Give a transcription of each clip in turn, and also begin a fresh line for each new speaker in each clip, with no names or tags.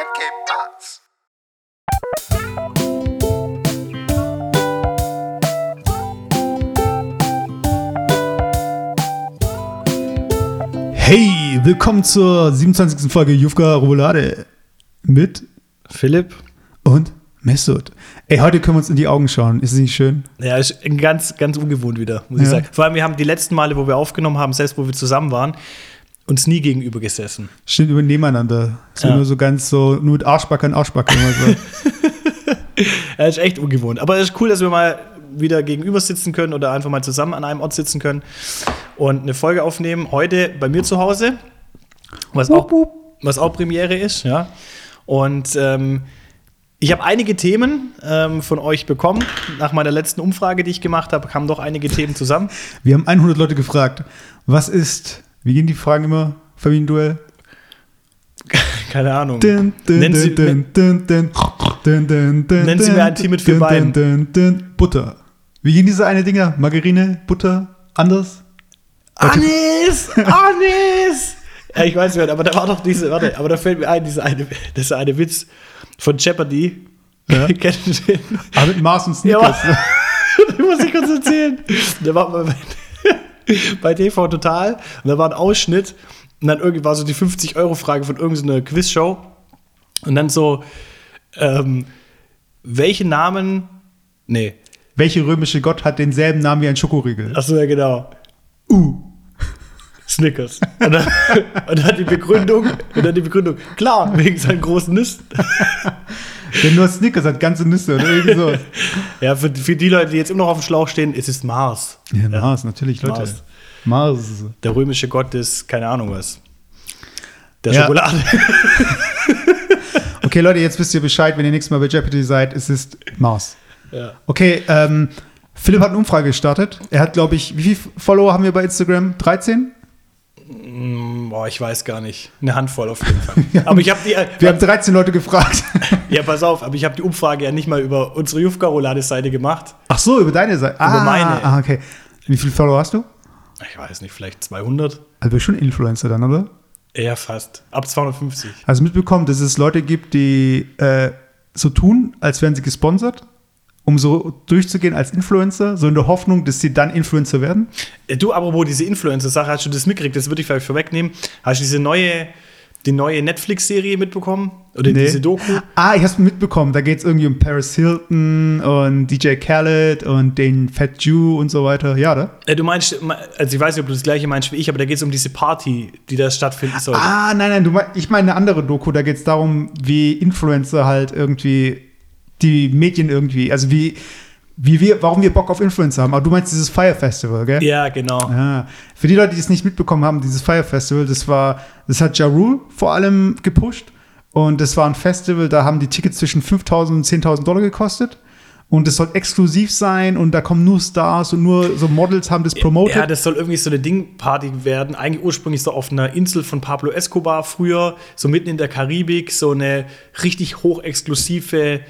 and que paz.
Hey, willkommen zur 27. Folge Jufka Roulade mit
Philipp?
und Mesut. Ey, heute können wir uns in die Augen schauen. Ist es nicht schön?
Ja, ist ganz, ganz ungewohnt wieder, muss
Ja.
ich sagen. Vor allem, wir haben die letzten Male, wo wir aufgenommen haben, selbst wo wir zusammen waren, uns nie gegenüber gesessen.
Stimmt über nebeneinander. So
Ja.
nur so ganz so, nur mit Arschbacke an Arschbacke. so.
Ja, ist echt ungewohnt. Aber es ist cool, dass wir mal wieder gegenüber sitzen können oder einfach mal zusammen an einem Ort sitzen können und eine Folge aufnehmen. Heute bei mir zu Hause, was auch, was auch Premiere ist, ja. Und ähm, ich habe einige Themen ähm, von euch bekommen. Nach meiner letzten Umfrage, die ich gemacht habe, kamen doch einige Themen zusammen.
Wir haben 100 Leute gefragt, was ist, wie gehen die Fragen immer? Familienduell?
Keine Ahnung.
Dun, dun,
Nennen Sie- Nennen Sie mir ein Team mit vier Beinen.
Butter. Wie gehen diese eine Dinger? Margarine, Butter, anders?
Anis! Anis! ja, ich weiß nicht, aber da war doch diese, warte, aber da fällt mir ein, diese eine, ist eine Witz von Jeopardy.
Ja.
Kennt ihr den?
Aber mit Mars und
Ja,
Snickers.
aber, das muss ich kurz erzählen. Da war mal bei, TV Total und da war ein Ausschnitt und dann irgendwie war so die 50-Euro-Frage von irgendeiner Quizshow und dann so, ähm, welche Namen, nee,
Welcher römische Gott hat denselben Namen wie ein Schokoriegel?
Achso, ja, genau. Uh. Snickers. Und dann, und dann die Begründung, und dann die Begründung, klar, wegen seinen großen Nüssen.
Denn nur Snickers hat ganze Nüsse oder irgendwie so.
Ja, für, für die Leute, die jetzt immer noch auf dem Schlauch stehen, es ist Mars.
Ja, Mars, natürlich, Leute.
Mars.
Mars.
Der römische Gott ist, keine Ahnung was. Der
Ja.
Schokolade.
Okay, Leute, jetzt wisst ihr Bescheid, wenn ihr nächstes Mal bei Jeopardy seid, es ist Mars.
Ja.
Okay, ähm, Philipp hat eine Umfrage gestartet. Er hat, glaube ich, wie viele Follower haben wir bei Instagram? 13?
Boah, ich weiß gar nicht. Eine Handvoll auf jeden Fall. Aber ich habe die,
Wir haben 13 Leute gefragt.
ja, pass auf, aber ich habe die Umfrage ja nicht mal über unsere Jufka-Roulade-Seite gemacht.
Ach so, über deine Seite. Ah,
meine.
Ah, okay. Wie viele Follower hast du?
Ich weiß nicht, vielleicht 200?
Also du bist schon Influencer dann, oder?
Eher fast. Ab 250.
Also mitbekommen, dass es Leute gibt, die äh, so tun, als wären sie gesponsert, um so durchzugehen als Influencer, so in der Hoffnung, dass sie dann Influencer werden.
Äh, Du, apropos diese Influencer-Sache, hast du das mitgekriegt? Das würde ich vielleicht vorwegnehmen. Hast du diese neue, die neue Netflix-Serie mitbekommen? Oder
Nee.
diese Doku?
Ah, ich hab's mitbekommen. Da geht's irgendwie um Paris Hilton und DJ Khaled und den Fat Jew und so weiter. Ja, oder?
Äh, Du meinst, also ich weiß nicht, ob du das gleiche meinst wie ich, aber da geht es um diese Party, die da stattfinden soll.
Ah, nein, nein, du mein, ich meine eine andere Doku. Da geht's darum, wie Influencer halt irgendwie die Medien irgendwie, also wie, wie wir, warum wir Bock auf Influencer haben. Aber du meinst dieses Fire Festival, gell?
Ja, genau.
Ah, für die Leute, die es nicht mitbekommen haben, dieses Fire Festival, das war, das hat Ja Rule vor allem gepusht. Und das war ein Festival, da haben die Tickets zwischen 5.000 und 10.000 Dollar gekostet. Und es soll exklusiv sein und da kommen nur Stars und nur so Models haben das promoted.
Ja, das soll irgendwie so eine Dingparty werden. Eigentlich ursprünglich so auf einer Insel von Pablo Escobar früher, so mitten in der Karibik, so eine richtig hochexklusive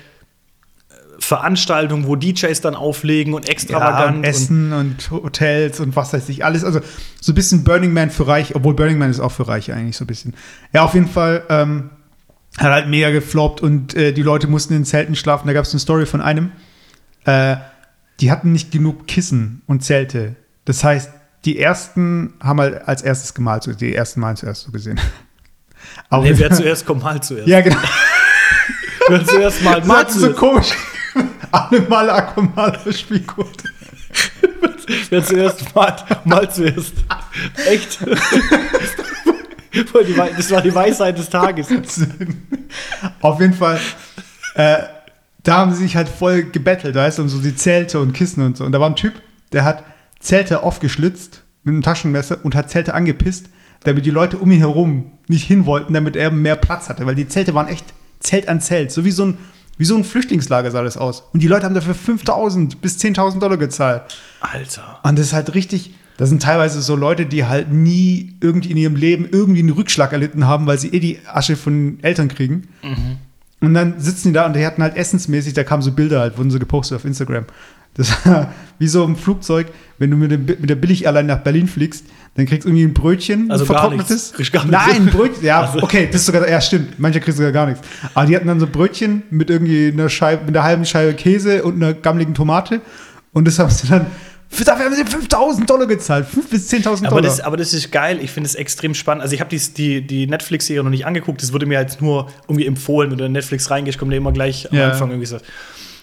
äh, Veranstaltung, wo DJs dann auflegen und
ja,
extravagant.
und Essen und Hotels und was weiß ich, alles. Also so ein bisschen Burning Man für Reich, obwohl Burning Man ist auch für Reiche eigentlich so ein bisschen. Ja, auf jeden Fall ähm, hat halt mega gefloppt und äh, die Leute mussten in Zelten schlafen. Da gab es eine Story von einem, äh, die hatten nicht genug Kissen und Zelte. Das heißt, die ersten haben halt als erstes gemalt, so die ersten Mal zuerst so gesehen.
Und,
Auf
nee, wer zuerst kommt, mal zuerst.
ja, genau.
Wer zuerst mal,
Das
mal
hat so
zuerst.
komisch. Alle Male Aquamala Spielgut.
Wer zuerst mal, mal zuerst. Echt? Das war die Weisheit des Tages.
Auf jeden Fall, äh, da haben sie sich halt voll gebettelt, weißt du, um so die Zelte und Kissen und so. Und da war ein Typ, der hat Zelte aufgeschlitzt mit einem Taschenmesser und hat Zelte angepisst, damit die Leute um ihn herum nicht hin wollten, damit er mehr Platz hatte. Weil die Zelte waren echt Zelt an Zelt. So wie so ein, wie so ein Flüchtlingslager sah das aus. Und die Leute haben dafür 5.000 bis 10.000 Dollar gezahlt.
Alter.
Und das ist halt richtig. Das sind teilweise so Leute, die halt nie irgendwie in ihrem Leben irgendwie einen Rückschlag erlitten haben, weil sie eh die Asche von Eltern kriegen. Und dann sitzen die da und die hatten halt essensmäßig, da kamen so Bilder halt, wurden so gepostet auf Instagram. Das war wie so im Flugzeug, wenn du mit, dem, mit der Billig-Airline nach Berlin fliegst, dann kriegst du irgendwie ein Brötchen,
Also
ein vertrocknetes.
gar nichts.
Nein, ein Brötchen, ja,
Also.
okay, das ist sogar, ja, stimmt. Manche kriegst sogar gar nichts. Aber die hatten dann so Brötchen mit irgendwie einer Scheibe, mit einer halben Scheibe Käse und einer gammeligen Tomate. Und das haben sie dann, für, dafür haben sie 5000 Dollar gezahlt. 5.000 bis 10.000 Dollar.
Aber das, aber das ist geil, ich finde es extrem spannend. Also ich habe die, die, die Netflix-Serie noch nicht angeguckt, das wurde mir jetzt nur irgendwie empfohlen, wenn du in Netflix reingehst, kommt ja immer gleich am
Ja.
Anfang irgendwie so.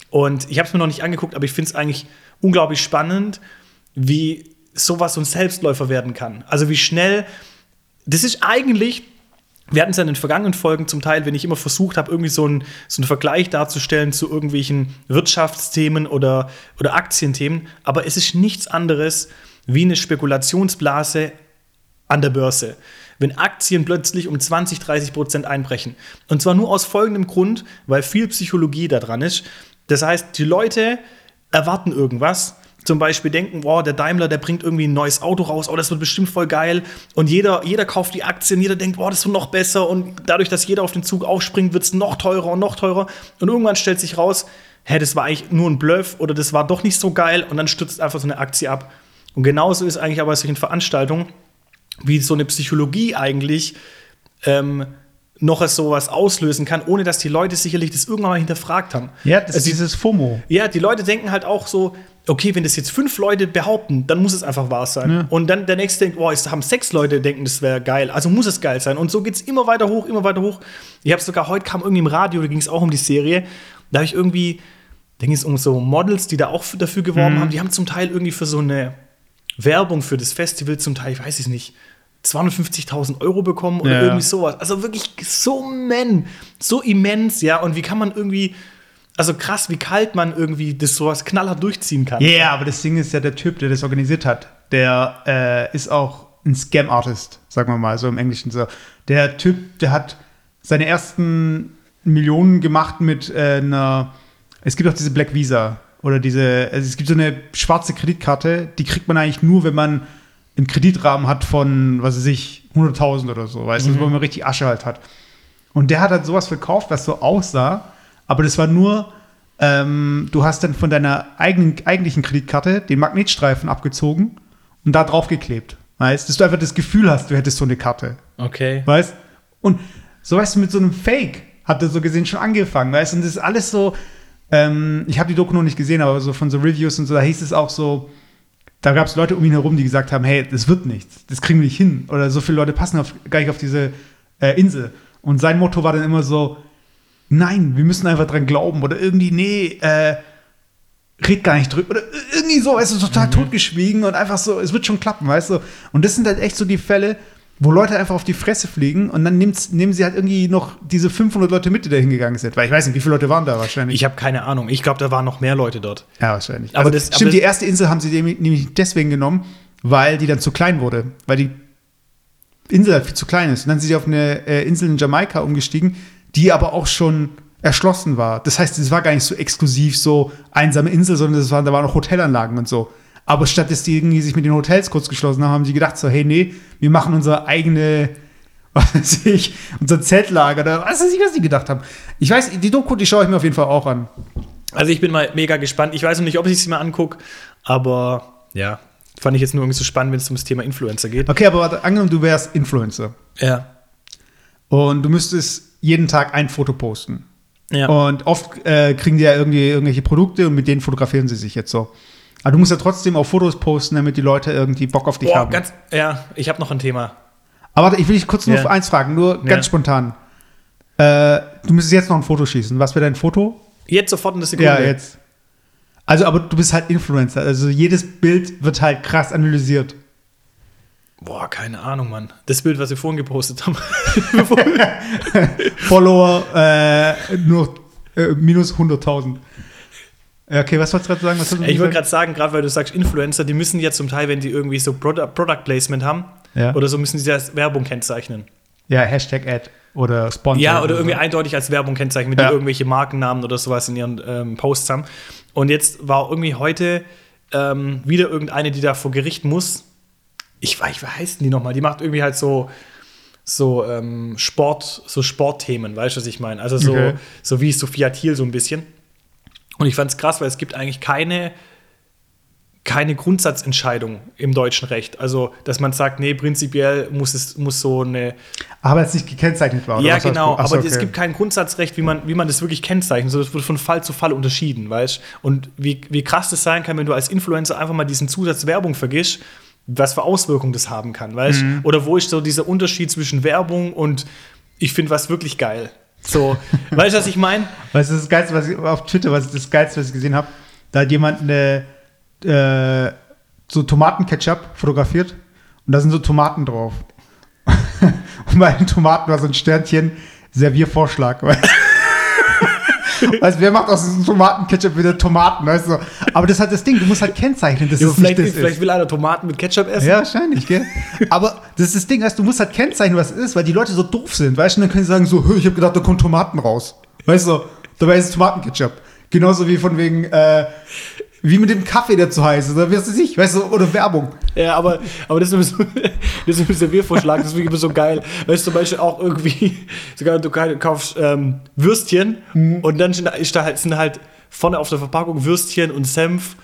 Und ich habe es mir noch nicht angeguckt, aber ich finde es eigentlich unglaublich spannend, wie sowas so ein Selbstläufer werden kann. Also wie schnell, das ist eigentlich, wir hatten es ja in den vergangenen Folgen zum Teil, wenn ich immer versucht habe, irgendwie so einen, so einen Vergleich darzustellen zu irgendwelchen Wirtschaftsthemen oder, oder Aktienthemen, aber es ist nichts anderes wie eine Spekulationsblase an der Börse. Wenn Aktien plötzlich um 20, 30 Prozent einbrechen. Und zwar nur aus folgendem Grund, weil viel Psychologie da dran ist. Das heißt, die Leute erwarten irgendwas. Zum Beispiel denken, wow, der Daimler, der bringt irgendwie ein neues Auto raus, oh, das wird bestimmt voll geil. Und jeder, jeder kauft die Aktien, jeder denkt, wow, das wird noch besser. Und dadurch, dass jeder auf den Zug aufspringt, wird es noch teurer und noch teurer. Und irgendwann stellt sich raus, hä, das war eigentlich nur ein Bluff oder das war doch nicht so geil. Und dann stürzt einfach so eine Aktie ab. Und genauso ist eigentlich aber bei solchen Veranstaltungen, wie so eine Psychologie eigentlich ähm, noch es sowas auslösen kann, ohne dass die Leute sicherlich das irgendwann mal hinterfragt haben.
ja, das
Also
ist dieses FOMO.
ja, die Leute denken halt auch so, okay, wenn das jetzt fünf Leute behaupten, dann muss es einfach wahr sein.
Ja.
Und dann der nächste denkt, oh, es haben sechs Leute denken, das wäre geil, also muss es geil sein. Und so geht es immer weiter hoch, immer weiter hoch. Ich habe sogar heute kam irgendwie im Radio, da ging es auch um die Serie, da habe ich irgendwie, da ging es um so Models, die da auch für- dafür geworben
Mhm.
haben, die haben zum Teil irgendwie für so eine Werbung für das Festival zum Teil, ich weiß es nicht, 250.000 Euro bekommen oder
Ja.
irgendwie sowas. Also wirklich so man, so immens, ja. Und wie kann man irgendwie, also krass, wie kalt man irgendwie das sowas knallhart durchziehen kann.
Ja, yeah, aber das Ding ist ja, der Typ, der das organisiert hat, der äh, ist auch ein Scam-Artist, sagen wir mal, so im Englischen so. Der Typ, der hat seine ersten Millionen gemacht mit äh, einer, es gibt auch diese Black Visa oder diese, also es gibt so eine schwarze Kreditkarte, die kriegt man eigentlich nur, wenn man einen Kreditrahmen hat von, was weiß ich, 100.000 oder so, weißt du, wo man richtig Asche halt hat. Und der hat halt sowas verkauft, was so aussah, aber das war nur, ähm, du hast dann von deiner eigenen, eigentlichen Kreditkarte den Magnetstreifen abgezogen und da draufgeklebt. Weißt, dass du einfach das Gefühl hast, du hättest so eine Karte.
Okay.
Weißt? Und so weißt du, mit so einem Fake hat er so gesehen schon angefangen, weißt Und das ist alles so, ähm, ich habe die Doku noch nicht gesehen, aber so von so Reviews und so, da hieß es auch so, da gab es Leute um ihn herum, die gesagt haben, hey, das wird nichts, das kriegen wir nicht hin. Oder so viele Leute passen auf, gar nicht auf diese äh, Insel. Und sein Motto war dann immer so, nein, wir müssen einfach dran glauben. Oder irgendwie, nee, äh, red gar nicht drüber. Oder irgendwie so, weißt du, total totgeschwiegen und einfach so, es wird schon klappen, weißt du. Und das sind halt echt so die Fälle, wo Leute einfach auf die Fresse fliegen und dann nimmt's, nehmen sie halt irgendwie noch diese 500 Leute mit, die da hingegangen sind. Weil ich weiß nicht, wie viele Leute waren da wahrscheinlich.
Ich habe keine Ahnung. Ich glaube, da waren noch mehr Leute dort.
ja, wahrscheinlich.
Aber
also,
das- aber
stimmt,
das-
die erste Insel haben sie nämlich deswegen genommen, weil die dann zu klein wurde. Weil die Insel halt viel zu klein ist. Und dann sind sie auf eine äh, Insel in Jamaika umgestiegen, die aber auch schon erschlossen war. Das heißt, es war gar nicht so exklusiv, so einsame Insel, sondern es waren, da waren auch Hotelanlagen und so. Aber statt dass die irgendwie sich mit den Hotels kurz geschlossen haben, haben sie gedacht so, hey, nee, wir machen unsere eigene, was weiß ich, unser Zeltlager oder was weiß ich, was die gedacht haben. Ich weiß, die Doku, die schaue ich mir auf jeden Fall auch an.
Also ich bin mal mega gespannt. Ich weiß noch nicht, ob ich sie mir angucke, aber ja, fand ich jetzt nur irgendwie so spannend, wenn es um das Thema Influencer geht.
Okay, aber warte, angenommen, du wärst Influencer
Ja.
Und du müsstest jeden Tag ein Foto posten.
Ja.
Und oft äh, kriegen die ja irgendwie irgendwelche Produkte und mit denen fotografieren sie sich jetzt so. Aber du musst ja trotzdem auch Fotos posten, damit die Leute irgendwie Bock auf dich
Boah,
haben.
ganz, ja, ich habe noch ein Thema.
Aber warte, ich will dich kurz nur
Ja.
auf eins fragen, nur ganz
Ja.
spontan. Äh, du müsstest jetzt noch ein Foto schießen. Was wäre dein Foto?
Jetzt sofort in der Sekunde.
Ja, jetzt. Also, aber du bist halt Influencer. Also jedes Bild wird halt krass analysiert.
Boah, keine Ahnung, Mann. Das Bild, was wir vorhin gepostet haben.
Follower äh, nur äh, minus 100.000. Ja, Okay, was wolltest du gerade sagen?
Ich wollte gerade sagen, gerade weil du sagst Influencer, die müssen ja zum Teil, wenn die irgendwie so Product, Product Placement haben
Ja.
oder so, müssen sie als Werbung kennzeichnen.
Ja, Hashtag Ad oder Sponsor.
Ja, oder irgendwie
so.
eindeutig als Werbung kennzeichnen, wenn
Ja.
die irgendwelche Markennamen oder sowas in ihren ähm, Posts haben. Und jetzt war irgendwie heute ähm, wieder irgendeine, die da vor Gericht muss. Ich weiß, wie heißen die nochmal? Die macht irgendwie halt so, so ähm, Sport, so Sportthemen, weißt du, was ich meine? Also so,
Okay.
so wie Sophia Thiel so ein bisschen. Und ich fand es krass, weil es gibt eigentlich keine, keine Grundsatzentscheidung im deutschen Recht. Also, dass man sagt, nee, prinzipiell muss es muss so eine.
Aber es nicht gekennzeichnet war.
ja, genau, Achso, aber okay. es gibt kein Grundsatzrecht, wie man, wie man das wirklich kennzeichnet. So, das wird von Fall zu Fall unterschieden, weißt Und wie, wie krass das sein kann, wenn du als Influencer einfach mal diesen Zusatz Werbung vergisst, was für Auswirkungen das haben kann, weißt mhm. Oder wo ist so dieser Unterschied zwischen Werbung und ich finde was wirklich geil. So, weißt du, was ich meine?
Weißt du, das Geilste, was ich auf Twitter, was das Geilste, was ich gesehen habe, da hat jemand eine äh, so Tomatenketchup fotografiert und da sind so Tomaten drauf. und bei den Tomaten war so ein Sternchen Serviervorschlag. Weißt wer macht aus diesem Tomatenketchup wieder Tomaten, weißt du? Aber das ist halt das Ding, du musst halt kennzeichnen, dass
ja, vielleicht, nicht das vielleicht ist. will einer Tomaten mit Ketchup essen.
Ja, wahrscheinlich, gell? Aber das ist das Ding, weißt du, musst halt kennzeichnen, was es ist, weil die Leute so doof sind, weißt du? Und dann können sie sagen so, ich habe gedacht, da kommen Tomaten raus. Weißt du, dabei ist es Tomatenketchup. Genauso wie von wegen, äh, wie mit dem Kaffee, der zu heiß ist, oder was weiß ich, weißt du, oder Werbung.
Ja, aber, aber das ist so, das ist ein Serviervorschlag, das ist wirklich so geil. Weißt du, zum Beispiel auch irgendwie, sogar du kaufst ähm, Würstchen mhm. und dann ist da halt, sind halt vorne auf der Verpackung Würstchen und Senf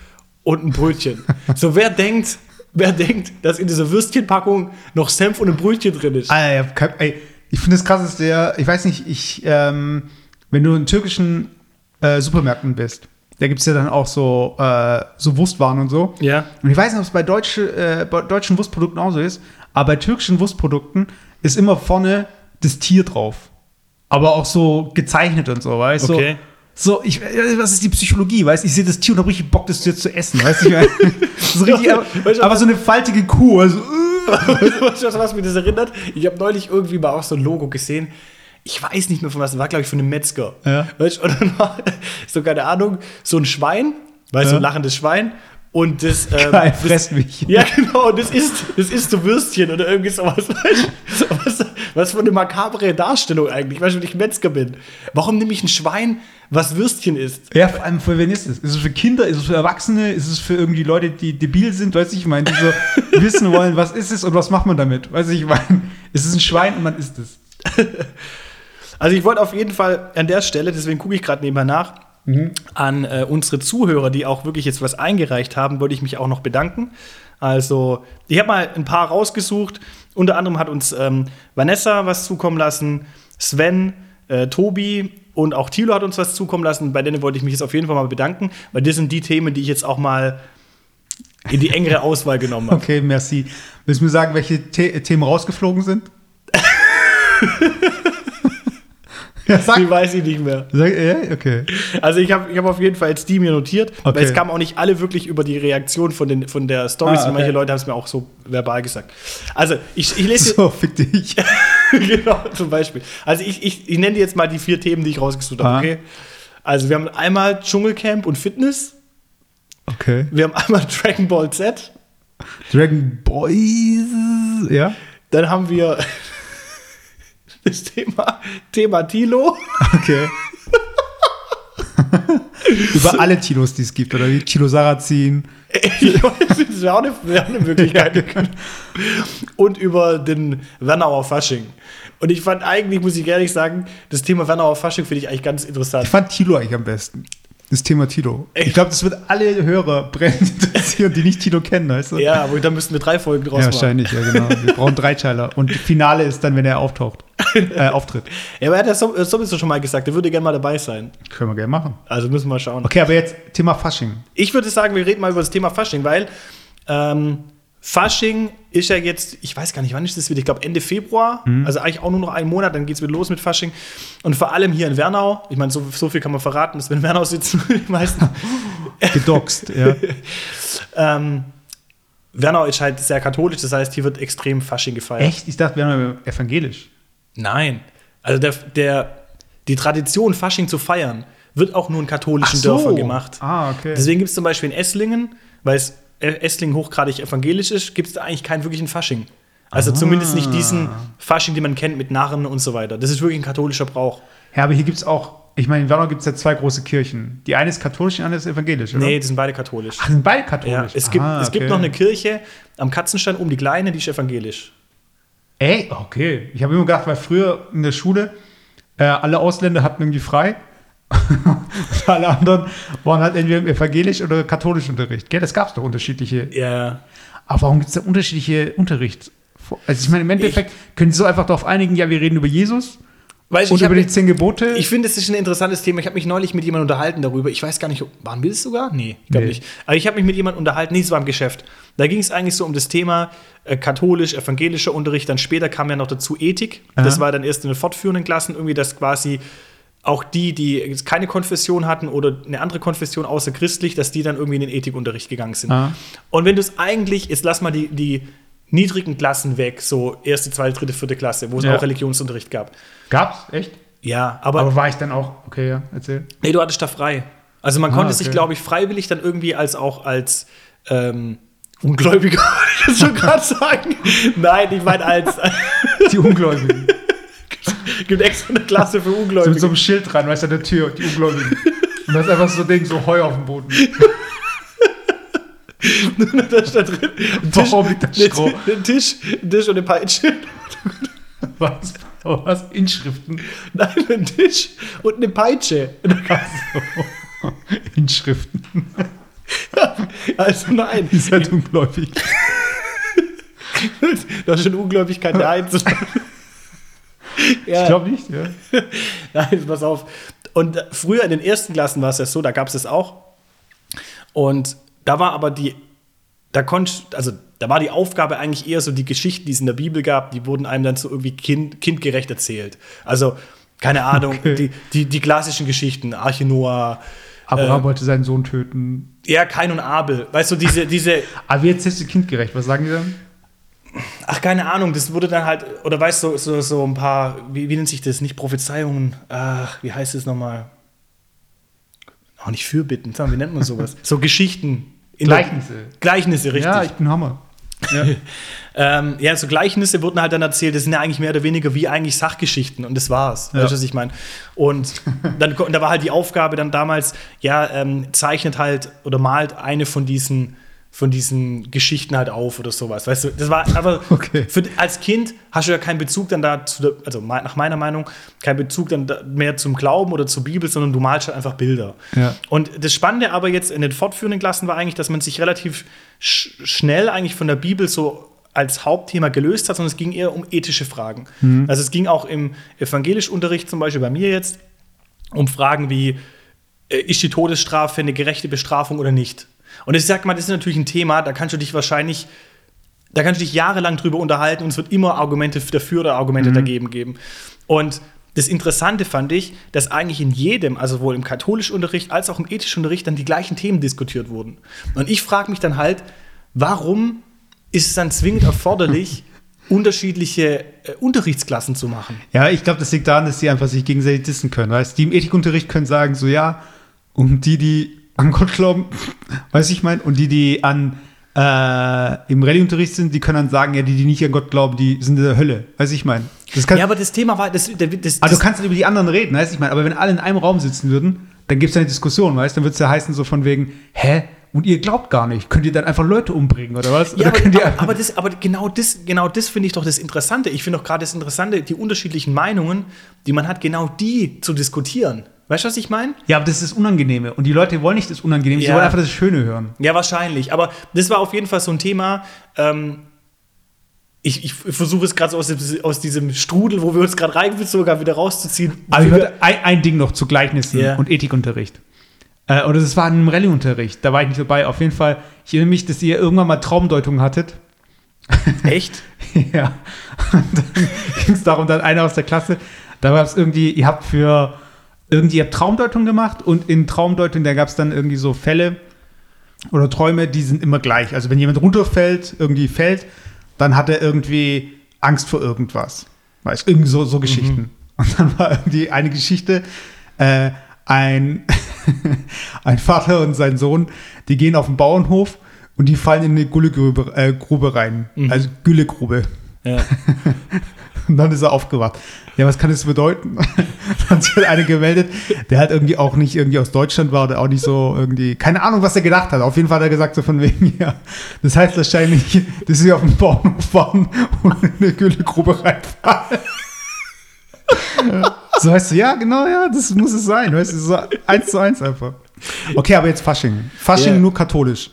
und ein Brötchen. so, wer denkt, wer denkt, dass in dieser Würstchenpackung noch Senf und ein Brötchen drin ist?
Ah, ja, ey, ich finde das krass, dass der, ich weiß nicht, ich, ähm, wenn du in türkischen äh, Supermärkten bist, da gibt es ja dann auch so, äh, so Wurstwaren und so.
Ja.
Und ich weiß nicht, ob es bei, deutsche, äh, bei deutschen Wurstprodukten auch so ist, aber bei türkischen Wurstprodukten ist immer vorne das Tier drauf. Aber auch so gezeichnet und so, weißt du? Okay. So, ich, was ist die Psychologie, weißt du? Ich sehe das Tier und habe richtig Bock, das Tier zu essen, weißt du? so richtig, aber, aber, so eine faltige Kuh, also.
weißt du, was mich das erinnert? Ich habe neulich irgendwie mal auch so ein Logo gesehen ich weiß nicht mehr von was, das war, glaube ich, von einem Metzger. Ja. Weißt, und dann war so, keine Ahnung, so ein Schwein, weißt du, ja. so ein lachendes Schwein. Und das.
Ähm, Geil, fresst mich.
Ja, genau, und das ist, das ist so Würstchen oder irgendwie sowas. was, was für eine makabre Darstellung eigentlich, weißt du, wenn ich Metzger bin. Warum nehme ich ein Schwein, was Würstchen ist?
Ja, vor allem für wen ist es? Ist es für Kinder? Ist es für Erwachsene? Ist es für irgendwie Leute, die debil sind? Weißt du, ich meine, die so wissen wollen, was ist es und was macht man damit? Weißt du, ich meine, ist es ein Schwein und man isst es.
Also ich wollte auf jeden Fall an der Stelle, deswegen gucke ich gerade nebenher nach, mhm. an äh, unsere Zuhörer, die auch wirklich jetzt was eingereicht haben, wollte ich mich auch noch bedanken. Also ich habe mal ein paar rausgesucht. Unter anderem hat uns ähm, Vanessa was zukommen lassen, Sven, äh, Tobi und auch Thilo hat uns was zukommen lassen. Bei denen wollte ich mich jetzt auf jeden Fall mal bedanken, weil das sind die Themen, die ich jetzt auch mal in die engere Auswahl genommen habe.
Okay, merci. Willst du mir sagen, welche The Themen rausgeflogen sind?
Ja, sag, die weiß ich nicht mehr.
Sag, ja, okay.
Also ich habe ich hab auf jeden Fall jetzt die mir notiert, okay. weil es kamen auch nicht alle wirklich über die Reaktion von, den, von der Stories. Ah, okay. Manche Leute haben es mir auch so verbal gesagt. Also ich, ich lese.
So, fick dich.
genau, zum Beispiel. Also ich, ich, ich nenne jetzt mal die vier Themen, die ich rausgesucht habe, ah. okay? Also wir haben einmal Dschungelcamp und Fitness.
Okay.
Wir haben einmal Dragon Ball Z.
Dragon Boys, ja.
Dann haben wir das Thema, Thema Tilo.
Okay. Über alle Tilos, die es gibt, oder wie Tilo Sarrazin.
das wäre auch, eine, wär eine Möglichkeit. Ja, genau. Und über den Wernauer Fasching. Und ich fand eigentlich, muss ich ehrlich sagen, das Thema Wernauer Fasching finde ich eigentlich ganz interessant.
Ich fand Tilo eigentlich am besten das Thema Tilo. Ich glaube, das wird alle Hörer brennend interessieren, die nicht Tilo kennen, weißt du?
Ja, aber dann müssten wir drei Folgen draus
ja, wahrscheinlich, machen. Wahrscheinlich, ja, genau. Wir brauchen Dreiteiler. Und das Finale ist dann, wenn er auftaucht, äh, auftritt.
Ja, aber er hat ja sowieso schon mal gesagt, er würde gerne mal dabei sein.
Können wir gerne machen.
Also müssen wir mal schauen.
Okay, aber jetzt Thema Fasching.
Ich würde sagen, wir reden mal über das Thema Fasching, weil ähm, Fasching ist ja jetzt, ich weiß gar nicht, wann ist das wieder? Ich glaube Ende Februar, mhm. also eigentlich auch nur noch einen Monat, dann geht es wieder los mit Fasching. Und vor allem hier in Wernau, ich meine, so, so, viel kann man verraten, dass wir in Wernau sitzen, die meisten.
Gedoxt, ja.
ähm, Wernau ist halt sehr katholisch, das heißt, hier wird extrem Fasching gefeiert.
Echt? Ich dachte, Wernau wäre evangelisch.
Nein. Also der, der, die Tradition, Fasching zu feiern, wird auch nur in katholischen so. Dörfern gemacht.
Ah, okay.
Deswegen gibt es zum Beispiel in Esslingen, weil es Essling hochgradig evangelisch ist, gibt es da eigentlich keinen wirklichen Fasching. Also ah. zumindest nicht diesen Fasching, den man kennt mit Narren und so weiter. Das ist wirklich ein katholischer Brauch.
Ja, aber hier gibt es auch, ich meine, in Wernau gibt es ja zwei große Kirchen. Die eine ist katholisch, die andere ist evangelisch, oder?
Nee, die sind beide katholisch.
Ach, sind beide katholisch? Ja,
es, gibt, ah, es gibt noch eine Kirche am Katzenstein um die Kleine, die ist evangelisch.
Ey, okay. Ich habe immer gedacht, weil früher in der Schule äh, alle Ausländer hatten irgendwie frei Und alle anderen waren halt entweder im evangelisch oder katholischen Unterricht. Gell, das gab es doch unterschiedliche.
Ja.
Aber warum gibt es da unterschiedliche Unterricht? Also ich meine, im Endeffekt können Sie so einfach darauf einigen, ja, wir reden über Jesus
Weißt,
und
ich
über die zehn Gebote.
Ich finde, das ist ein interessantes Thema. Ich habe mich neulich mit jemandem unterhalten darüber. Ich weiß gar nicht, waren wir das sogar? Nee, ich glaube
Nee.
nicht. Aber ich habe mich mit jemandem unterhalten, nee, es war im Geschäft. Da ging es eigentlich so um das Thema äh, katholisch, evangelischer Unterricht. Dann später kam ja noch dazu Ethik. Das
Aha.
war dann erst in den fortführenden Klassen irgendwie, dass quasi auch die, die keine Konfession hatten oder eine andere Konfession außer christlich, dass die dann irgendwie in den Ethikunterricht gegangen sind.
Ah.
Und wenn du es eigentlich, jetzt lass mal die, die niedrigen Klassen weg, so erste, zweite, dritte, vierte Klasse, wo es
Ja.
auch Religionsunterricht gab.
Gab's? Echt?
Ja, aber
Aber war ich dann auch, okay, ja, erzähl.
Nee, du hattest da frei. Also man
Ah,
konnte sich,
okay.
glaube ich, freiwillig dann irgendwie als auch als ähm, Ungläubiger, wollte ich jetzt schon gerade sagen. Nein, ich meine als
Die Ungläubigen.
gibt extra eine Klasse für
so mit
Ungläubige.
so einem Schild dran, weißt du, an der Tür, die Ungläubigen. Und da ist einfach so ein Ding, so Heu auf dem Boden.
da ist da drin ein Tisch,
Warum liegt da Stroh?
ein Tisch, ein Tisch und eine Peitsche.
Was? Was? Inschriften?
Nein, ein Tisch und eine Peitsche.
Inschriften.
Also nein,
Ihr seid ungläubig.
das ist schon Ungläubigkeit der Eins. ja.
Ich glaube nicht, ja.
Nein, pass auf. Und früher in den ersten Klassen war es ja so, da gab es es auch. Und da war aber die, da konnte, also da war die Aufgabe eigentlich eher so die Geschichten, die es in der Bibel gab, die wurden einem dann so irgendwie kind, kindgerecht erzählt. Also, keine Ahnung,
Okay.
die, die, die klassischen Geschichten, Arche Noah,
Abraham
Äh.
wollte seinen Sohn töten.
ja, Kain und Abel. Weißt du, diese, diese,
Aber wie erzählst du kindgerecht? Was sagen die dann?
Ach, keine Ahnung, das wurde dann halt, oder weißt du, so, so ein paar, wie, wie nennt sich das? Nicht Prophezeiungen, ach, wie heißt es nochmal? Auch nicht Fürbitten, wie nennt man sowas? so Geschichten. in der-
Gleichnisse.
Gleichnisse, richtig.
Ja, ich bin Hammer.
Ähm, ja, so Gleichnisse wurden halt dann erzählt, das sind ja eigentlich mehr oder weniger wie eigentlich Sachgeschichten und das war's.
Ja.
Weißt du, was ich meine? Und dann da war halt die Aufgabe dann damals, ja, ähm, zeichnet halt oder malt eine von diesen von diesen Geschichten halt auf oder sowas. Weißt du, das war aber
Okay.
für, als Kind hast du ja keinen Bezug dann dazu, also nach meiner Meinung, keinen Bezug dann da mehr zum Glauben oder zur Bibel, sondern du malst halt einfach Bilder.
Ja.
Und das Spannende aber jetzt in den fortführenden Klassen war eigentlich, dass man sich relativ sch schnell eigentlich von der Bibel so als Hauptthema gelöst hat, sondern es ging eher um ethische Fragen. Also es ging auch im Evangelischunterricht, zum Beispiel bei mir jetzt, um Fragen wie, äh, ist die Todesstrafe eine gerechte Bestrafung oder nicht? Und ich sag mal, das ist natürlich ein Thema, da kannst du dich wahrscheinlich, da kannst du dich jahrelang drüber unterhalten und es wird immer Argumente dafür oder Argumente dagegen geben. Und das Interessante fand ich, dass eigentlich in jedem, also sowohl im katholischen Unterricht als auch im ethischen Unterricht, dann die gleichen Themen diskutiert wurden. Und ich frage mich dann halt, warum ist es dann zwingend erforderlich, unterschiedliche äh, Unterrichtsklassen zu machen?
Ja, ich glaube, das liegt daran, dass die einfach sich gegenseitig dissen können. Weißt? Die im Ethikunterricht können sagen, so ja, und die, die an Gott glauben, weiß ich mein, und die, die an äh, im Rallye-Unterricht sind, die können dann sagen, ja, die, die nicht an Gott glauben, die sind in der Hölle. Weiß ich mein. Das kann,
Ja, aber das Thema war, das, das, das,
aber du kannst dann über die anderen reden, weißt ich mein. Aber wenn alle in einem Raum sitzen würden, dann gibt es eine Diskussion, weißt Dann wird es ja heißen, so von wegen, hä? Und ihr glaubt gar nicht. Könnt ihr dann einfach Leute umbringen, oder was?
Ja,
oder
aber, aber, aber, das, aber genau das, genau das finde ich doch das Interessante. Ich finde doch gerade das Interessante, die unterschiedlichen Meinungen, die man hat, genau die zu diskutieren. Weißt du, was ich meine?
ja, aber das ist das Unangenehme. Und die Leute wollen nicht das Unangenehme, sie
Ja.
wollen einfach das Schöne hören.
Ja, wahrscheinlich. Aber das war auf jeden Fall so ein Thema. Ähm, ich, ich versuche es gerade so aus, aus diesem Strudel, wo wir uns gerade reingefühlt sogar wieder rauszuziehen.
Aber ich würde ein, ein Ding noch zu Gleichnissen
Ja.
und Ethikunterricht. Äh, oder das war in einem Rallye-Unterricht, da war ich nicht dabei. Auf jeden Fall, ich erinnere mich, dass ihr irgendwann mal Traumdeutungen hattet.
Echt?
ja. Und dann ging es darum, dann einer aus der Klasse, da gab es irgendwie, ihr habt für irgendwie, habt Traumdeutung gemacht und in Traumdeutung, da gab es dann irgendwie so Fälle oder Träume, die sind immer gleich. Also wenn jemand runterfällt, irgendwie fällt, dann hat er irgendwie Angst vor irgendwas. Weißt irgendwie so, so Geschichten. Und dann war irgendwie eine Geschichte, äh, ein, ein Vater und sein Sohn, die gehen auf den Bauernhof und die fallen in eine Güllegrube äh, Grube rein. Also Güllegrube.
Ja.
Und dann ist er aufgewacht. Ja, was kann das bedeuten? dann hat sich halt einer gemeldet, der halt irgendwie auch nicht irgendwie aus Deutschland war oder auch nicht so irgendwie, keine Ahnung, was er gedacht hat. Auf jeden Fall hat er gesagt, so von wegen, ja, das heißt wahrscheinlich, dass sie auf dem Bauernhof waren und in eine Güllegrube reinfallen. So weißt du, ja, genau, ja, das muss es sein. Weißt du, so eins zu eins einfach. Okay, aber jetzt Fasching. Fasching
Ja.
nur katholisch.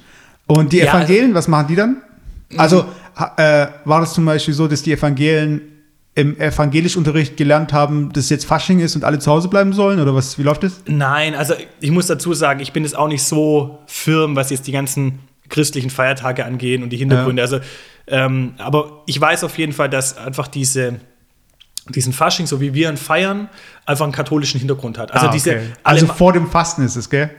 Und die
Ja,
Evangelien, was machen die dann? Also äh, war das zum Beispiel so, dass die Evangelien im Evangelischunterricht gelernt haben, dass jetzt Fasching ist und alle zu Hause bleiben sollen? Oder was, wie läuft das?
Nein, also ich muss dazu sagen, ich bin jetzt auch nicht so firm, was jetzt die ganzen christlichen Feiertage angehen und die Hintergründe. Also, ähm, aber ich weiß auf jeden Fall, dass einfach diese, diesen Fasching, so wie wir ihn feiern, einfach einen katholischen Hintergrund hat. Also
Ah,
diese
okay. also
Alema-
vor dem Fasten ist es, gell?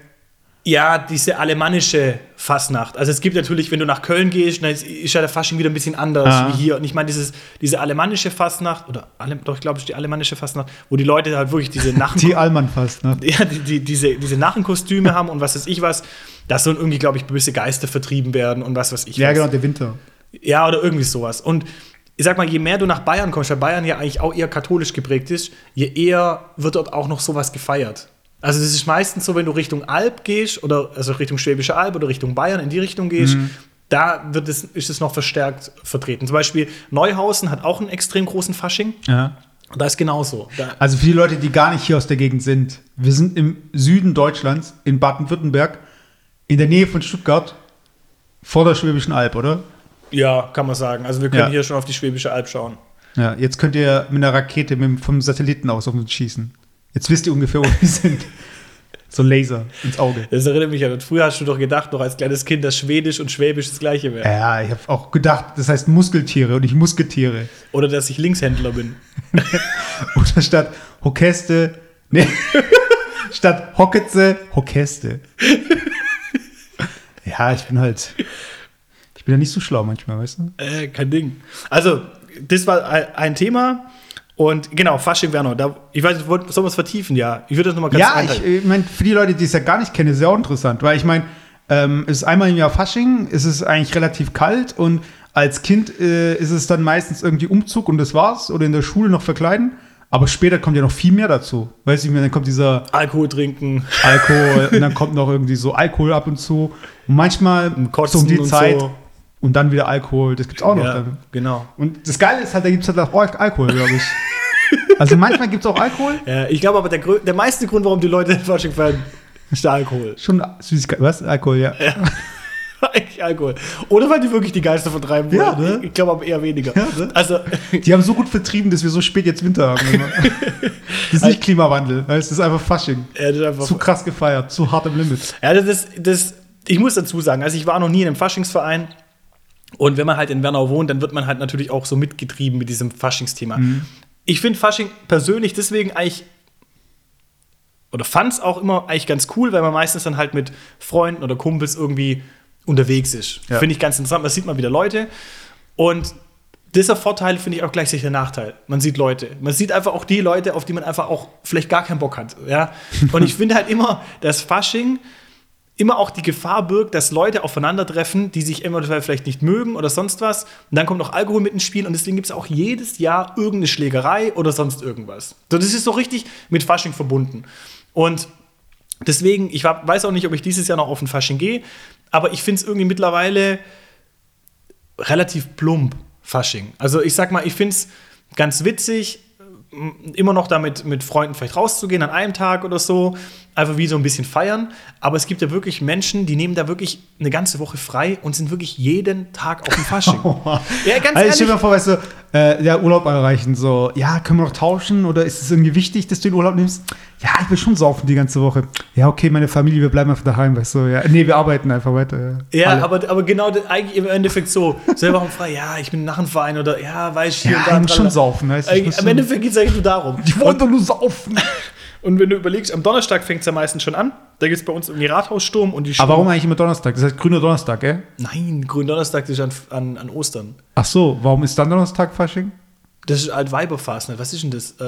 Ja, diese alemannische Fastnacht. Also es gibt natürlich, wenn du nach Köln gehst, dann ist ja der Fasching wieder ein bisschen anders
Ah.
wie hier. Und ich meine, dieses, diese alemannische Fastnacht, oder Ale, doch, ich glaube, ist die alemannische Fastnacht, wo die Leute halt wirklich diese Nachen
Die Allmann fast, ne?
ja, die, die, diese, diese Narrenkostüme haben und was weiß ich was, dass so irgendwie, glaube ich, böse Geister vertrieben werden und was weiß ich
Ja,
was.
genau, der Winter.
Ja, oder irgendwie sowas. Und ich sag mal, je mehr du nach Bayern kommst, weil Bayern ja eigentlich auch eher katholisch geprägt ist, je eher wird dort auch noch sowas gefeiert. Also das ist meistens so, wenn du Richtung Alp gehst oder also Richtung Schwäbische Alb oder Richtung Bayern in die Richtung gehst,
Mhm.
da wird es, ist es noch verstärkt vertreten. Zum Beispiel Neuhausen hat auch einen extrem großen Fasching.
Ja.
Da ist genauso. Da,
Also für die Leute, die gar nicht hier aus der Gegend sind, wir sind im Süden Deutschlands, in Baden-Württemberg, in der Nähe von Stuttgart, vor der Schwäbischen Alb, oder?
ja, kann man sagen. Also wir können
Ja.
hier schon auf die Schwäbische Alb schauen.
Ja, jetzt könnt ihr mit einer Rakete mit, vom Satelliten aus auf uns schießen. Jetzt wisst ihr ungefähr, wo wir sind. So Laser ins Auge.
Das erinnert mich an, früher hast du doch gedacht, noch als kleines Kind, dass Schwedisch und Schwäbisch das gleiche wäre.
Ja, ich habe auch gedacht, das heißt Muskeltiere und nicht Musketiere.
Oder dass ich Linkshändler bin.
Oder statt Hokeste, nee, statt Hocketze, Hokeste. Ja, ich bin halt, ich bin ja nicht so schlau manchmal, weißt du?
Äh, kein Ding. Also, das war ein Thema. Und genau, Fasching Werner. Da, ich weiß sollen wir es vertiefen? Ja. Ich würde das nochmal ganz
Ja, ich, ich meine, für die Leute, die es ja gar nicht kennen, ist es ja auch interessant, weil ich meine, ähm, es ist einmal im Jahr Fasching, es ist eigentlich relativ kalt und als Kind äh, ist es dann meistens irgendwie Umzug und das war's oder in der Schule noch verkleiden. Aber später kommt ja noch viel mehr dazu. Weißt du, dann kommt dieser
Alkohol trinken.
Alkohol und dann kommt noch irgendwie so Alkohol ab und zu. Und manchmal
Kotzen
so um die
und
Zeit
so.
Und dann wieder Alkohol. Das gibt's auch noch.
Ja,
Dann.
genau.
Und das Geile ist halt, da gibt's halt auch Alkohol, glaube ich. Also manchmal gibt's auch Alkohol.
Ja, ich glaube aber, der, der meiste Grund, warum die Leute Fasching feiern, ist der Alkohol.
Schon Süßigkeit. Was? Alkohol, ja.
Eigentlich Alkohol. Oder weil die wirklich die Geister vertreiben
Ja,
wollen.
ne?
Ich glaube aber eher weniger.
Ja, ne?
Also,
Die haben so gut vertrieben, dass wir so spät jetzt Winter haben. Das ist nicht Klimawandel, das ist einfach Fasching.
ja, ist einfach
Zu krass gefeiert, zu hart im Limit.
Ja, das ist, das, ich muss dazu sagen, also ich war noch nie in einem Faschingsverein. Und wenn man halt in Wernau wohnt, dann wird man halt natürlich auch so mitgetrieben mit diesem Faschingsthema. Ich finde Fasching persönlich deswegen eigentlich, oder fand es auch immer eigentlich ganz cool, weil man meistens dann halt mit Freunden oder Kumpels irgendwie unterwegs ist.
Ja.
Finde ich ganz interessant. Man sieht mal wieder Leute. Und dieser Vorteil finde ich auch gleichzeitig der Nachteil. Man sieht Leute. Man sieht einfach auch die Leute, auf die man einfach auch vielleicht gar keinen Bock hat. Ja? Und ich finde halt immer, dass Fasching immer auch die Gefahr birgt, dass Leute aufeinandertreffen, die sich eventuell vielleicht nicht mögen oder sonst was. Und dann kommt noch Alkohol mit ins Spiel und deswegen gibt es auch jedes Jahr irgendeine Schlägerei oder sonst irgendwas. So, das ist so richtig mit Fasching verbunden. Und deswegen, ich weiß auch nicht, ob ich dieses Jahr noch auf den Fasching gehe, aber ich finde es irgendwie mittlerweile relativ plump, Fasching. Also ich sag mal, ich finde es ganz witzig, immer noch damit mit Freunden vielleicht rauszugehen an einem Tag oder so, einfach wie so ein bisschen feiern. Aber es gibt ja wirklich Menschen, die nehmen da wirklich eine ganze Woche frei und sind wirklich jeden Tag auf dem Fasching. ja, ganz
Also stell dir
ehrlich.
mal vor, weißt du, äh, der Urlaub erreichen, so, ja, können wir noch tauschen oder ist es irgendwie wichtig, dass du den Urlaub nimmst? Ja, ich will schon saufen die ganze Woche. Ja, okay, meine Familie, wir bleiben einfach daheim, weißt du, ja. Nee, wir arbeiten einfach weiter.
Ja,
Alle.
aber, aber genau eigentlich im Endeffekt so. Selber auch frei, ja, ich bin nach dem Verein oder ja, weiß ich hier
Ja,
und
ich
da.
muss schon saufen, weißt du, ich schon-
Endeffekt geht es eigentlich nur darum.
Die wollen doch nur saufen.
Und wenn du überlegst, am Donnerstag fängt es ja meistens schon an. Da gibt es bei uns irgendwie Rathaussturm und die
Aber warum eigentlich immer Donnerstag? Das heißt grüner Donnerstag, gell?
Nein, Gründonnerstag ist an, an, an Ostern.
Ach so, warum ist dann Donnerstag Fasching?
Das ist Weiberfastnet. Was ist denn das? Äh,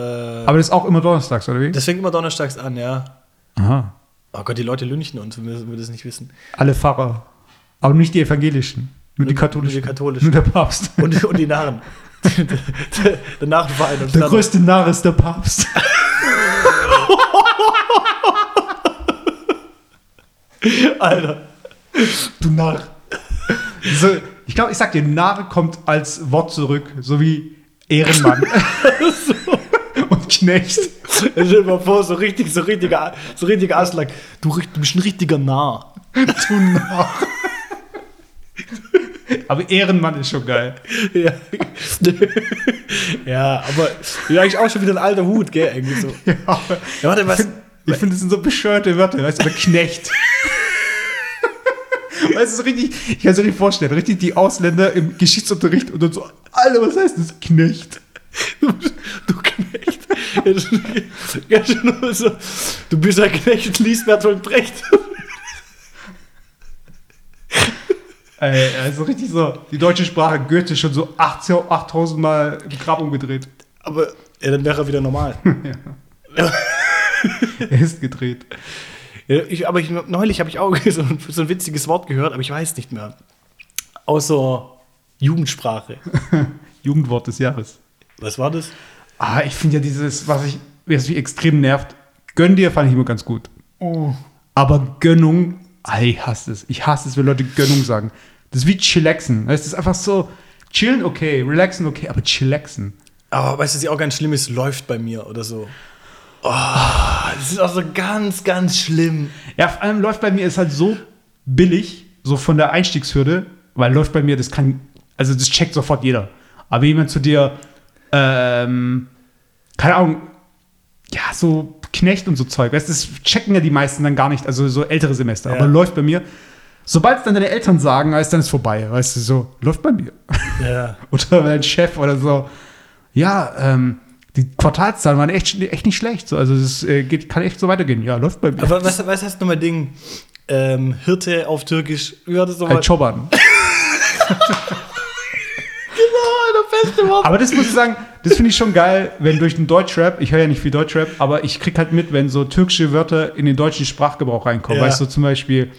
Aber das ist auch immer donnerstags, oder wie?
das fängt immer donnerstags an, ja.
Aha.
Oh Gott, die Leute lünchen uns, wenn wir, wenn wir das nicht wissen.
Alle Pfarrer. Aber nicht die evangelischen. Nur die
Nur-
katholischen.
nur die katholischen.
Nur der Papst.
Und, und die Narren. der, der Narrenverein. Und
Der
Narren.
größte Narr ist der Papst.
Alter.
Du Narr. So, ich glaube, ich sag dir, Narr kommt als Wort zurück, so wie Ehrenmann. Und Knecht.
Stell dir mal vor, so richtig, so richtiger, so richtiger Aslak. Du, du bist ein richtiger Narr.
Du Narr. Aber Ehrenmann ist schon geil.
Ja. ja, aber ja, eigentlich auch schon wieder ein alter Hut, gell? Irgendwie so.
Ja,
Ja, warte, was?
Ich finde, das sind so bescheuerte Wörter, weißt du, Knecht. Weißt du, so richtig, ich kann es mir nicht vorstellen, richtig die Ausländer im Geschichtsunterricht und dann so, Alter, was heißt das? Knecht.
Du, du Knecht. Ja, ja, du bist ein Knecht und liest Bertolt Brecht.
Ey, also richtig so, die deutsche Sprache Goethe schon so 18 8000 Mal im Grab umgedreht.
Aber ja, dann wäre er wieder normal.
Er ist gedreht.
Ich, aber ich, neulich habe ich auch so ein, so ein witziges Wort gehört, aber ich weiß nicht mehr. Außer Jugendsprache.
Jugendwort des Jahres.
Was war das?
Ah, ich finde ja dieses, was ich, was mich extrem nervt, gönn dir fand ich immer ganz gut. Aber Gönnung, ich hasse es. Ich hasse es, wenn Leute Gönnung sagen. Das ist wie chillaxen. Es ist einfach so, chillen okay, relaxen okay, aber chillaxen.
Aber weißt du, was ja auch ganz schlimm ist? Läuft bei mir oder so. Oh, das ist auch so ganz, ganz schlimm.
Ja, vor allem läuft bei mir ist halt so billig, so von der Einstiegshürde, weil läuft bei mir, das kann, also das checkt sofort jeder. Aber jemand zu dir, ähm, keine Ahnung, ja, so Knecht und so Zeug, weißt du, das checken ja die meisten dann gar nicht, also so ältere Semester,
Ja.
aber läuft bei mir. Sobald es dann deine Eltern sagen, dann ist vorbei, weißt du, so, läuft bei mir.
Ja.
oder dein Chef oder so. Ja, ähm, die Quartalszahlen waren echt, echt nicht schlecht. So. Also es äh, geht, kann echt so weitergehen. Ja, läuft bei mir.
Aber was, was heißt nochmal Ding? Ähm, Hirte auf Türkisch. Wie war das nochmal?
Halt Choban.
Genau, der beste Wort.
Aber das muss ich sagen, das finde ich schon geil, wenn durch den Deutschrap, ich höre ja nicht viel Deutschrap, aber ich krieg halt mit, wenn so türkische Wörter in den deutschen Sprachgebrauch reinkommen.
Ja.
Weißt du, zum Beispiel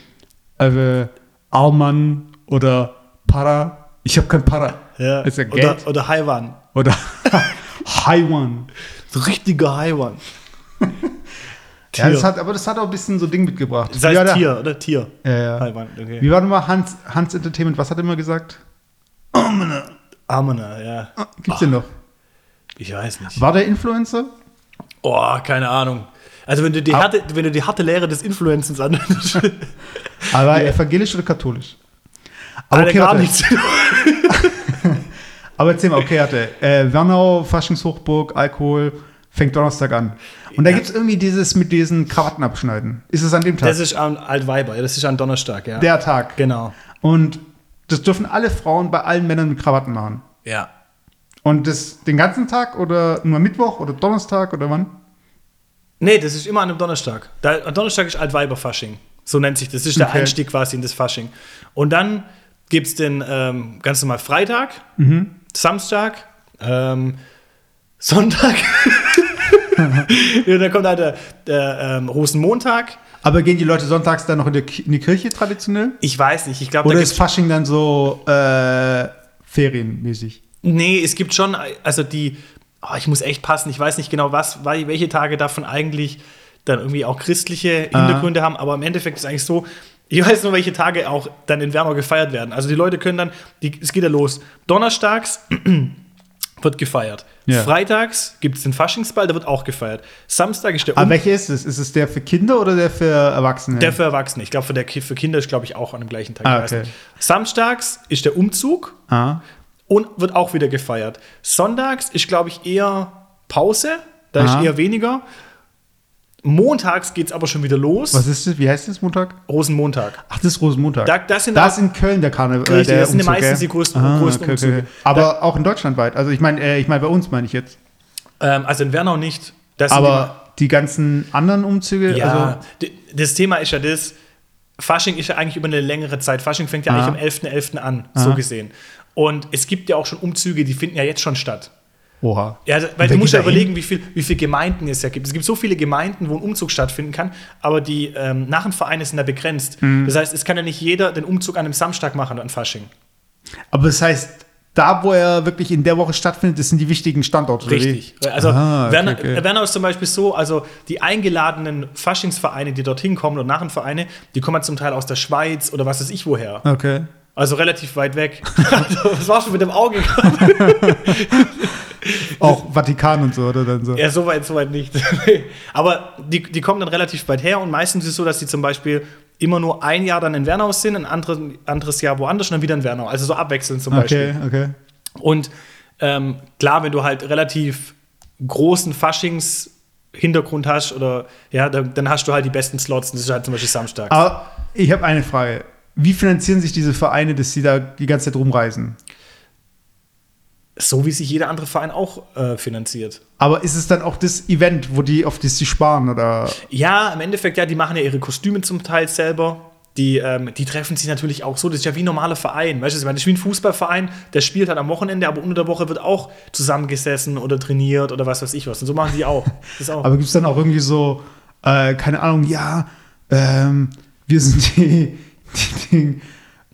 äh, Alman oder Para. Ich habe kein Para.
Ja.
Ist ja
oder,
Geld.
oder Haiwan.
Oder Haiwan.
So richtiger Haiwan.
Ja, das hat, aber das hat auch ein bisschen so Ding mitgebracht.
Das heißt
ja,
Tier, oder? Tier.
Ja, ja.
Haiwan, okay.
Wie war nochmal Hans, Hans Entertainment? Was hat er immer gesagt?
Amena, ja.
Gibt's den noch?
Ich weiß nicht.
War der Influencer?
Oh, keine Ahnung. Also wenn du die
Ah.
harte, wenn du die harte Lehre des Influencens anwendest,
Aber evangelisch oder katholisch? Aber okay,
gar nichts.
Aber erzähl mal, okay, hatte äh, Wernau, Faschingshochburg, Alkohol, fängt Donnerstag an. Und da
Ja.
gibt's irgendwie dieses mit diesen Krawatten abschneiden. Ist es an dem Tag?
Das ist an Altweiber, ja, das ist an Donnerstag, ja.
der Tag.
Genau.
Und das dürfen alle Frauen bei allen Männern mit Krawatten machen.
Ja.
Und das den ganzen Tag oder nur Mittwoch oder Donnerstag oder wann?
Nee, das ist immer an einem Donnerstag. Da, am Donnerstag ist Altweiber-Fasching. So nennt sich das. Das ist der
Okay.
Einstieg quasi in das Fasching. Und dann gibt es den ähm, ganz normal Freitag, Samstag, ähm, Sonntag. ja, dann kommt halt der, der ähm, Rosenmontag.
Aber gehen die Leute sonntags dann noch in, Ki- in die Kirche traditionell?
Ich weiß nicht, ich glaube,
Oder ist Fasching dann so äh, ferienmäßig?
Nee, es gibt schon, also die, oh, ich muss echt passen, ich weiß nicht genau, was, welche Tage davon eigentlich dann irgendwie auch christliche Hintergründe haben, aber im Endeffekt ist es eigentlich so, ich weiß nur, welche Tage auch dann in Wernau gefeiert werden. Also die Leute können dann, die, es geht ja los. Donnerstags wird gefeiert.
Ja.
Freitags gibt es den Faschingsball, der wird auch gefeiert. Samstag ist der
Aber
um
welcher ist es? Ist es der für Kinder oder der für Erwachsene?
der für Erwachsene. Ich glaube, für, der für Kinder ist, glaube ich, auch an dem gleichen Tag.
Ah, okay.
Samstags ist der Umzug.
ah.
und wird auch wieder gefeiert. Sonntags ist, glaube ich, eher Pause, da
Aha.
ist eher weniger. Montags geht es aber schon wieder los.
Was ist das? Wie heißt das Montag?
Rosenmontag.
Ach, das ist Rosenmontag.
Da- das sind
da ist in Köln der Karneval.
Richtig,
der
das sind
Umzug,
meistens
gell?
die größten-
Ah,
größten Umzüge.
Aber auch in Deutschland weit. Also ich meine, äh, ich meine bei uns meine ich jetzt.
Ähm, also in Wernau nicht. Das
Aber die ganzen anderen Umzüge,
die, ja,
also
das Thema ist ja das, Fasching ist ja eigentlich über eine längere Zeit. Fasching fängt ja
Aha.
eigentlich am 11.11. an, so
Aha.
gesehen. Und es gibt ja auch schon Umzüge, die finden ja jetzt schon statt.
Oha.
Ja, also, weil du musst ja überlegen, wie viele wie viel Gemeinden es ja gibt. Es gibt so viele Gemeinden, wo ein Umzug stattfinden kann, aber die ähm, Narrenvereine sind da begrenzt.
Mhm.
Das heißt, es kann ja nicht jeder den Umzug an einem Samstag machen an Fasching.
Aber das heißt, da wo er wirklich in der Woche stattfindet, das sind die wichtigen Standorte.
Richtig. Also
Ah, okay,
Werner,
okay.
Werner ist zum Beispiel so, also die eingeladenen Faschingsvereine, die dorthin kommen oder Narrenvereine, die kommen zum Teil aus der Schweiz oder was weiß ich woher.
Okay.
Also relativ weit weg. was warst du mit dem Auge?
Auch Vatikan und so, oder dann so.
Ja, soweit, soweit nicht. Aber die, die kommen dann relativ weit her und meistens ist es so, dass die zum Beispiel immer nur ein Jahr dann in Wernau sind, ein anderes, anderes Jahr woanders und dann wieder in Wernau. Also so abwechselnd zum Beispiel.
Okay, okay.
Und ähm, klar, wenn du halt relativ großen Faschings-Hintergrund hast oder ja, dann, dann hast du halt die besten Slots und das ist halt zum Beispiel Samstag.
Aber ich habe eine Frage. Wie finanzieren sich diese Vereine, dass sie da die ganze Zeit rumreisen?
So wie sich jeder andere Verein auch äh, finanziert.
Aber ist es dann auch das Event, wo die auf das sie sparen oder?
Ja, im Endeffekt, ja, die machen ja ihre Kostüme zum Teil selber. Die, ähm, die treffen sich natürlich auch so. Das ist ja wie ein normaler Verein. Weißt du, ich meine, das ist wie ein Fußballverein, der spielt halt am Wochenende, aber unter der Woche wird auch zusammengesessen oder trainiert oder was weiß ich was. Und so machen die auch. Auch.
Aber gibt es dann auch irgendwie so, äh, keine Ahnung, ja, ähm, wir sind die, die,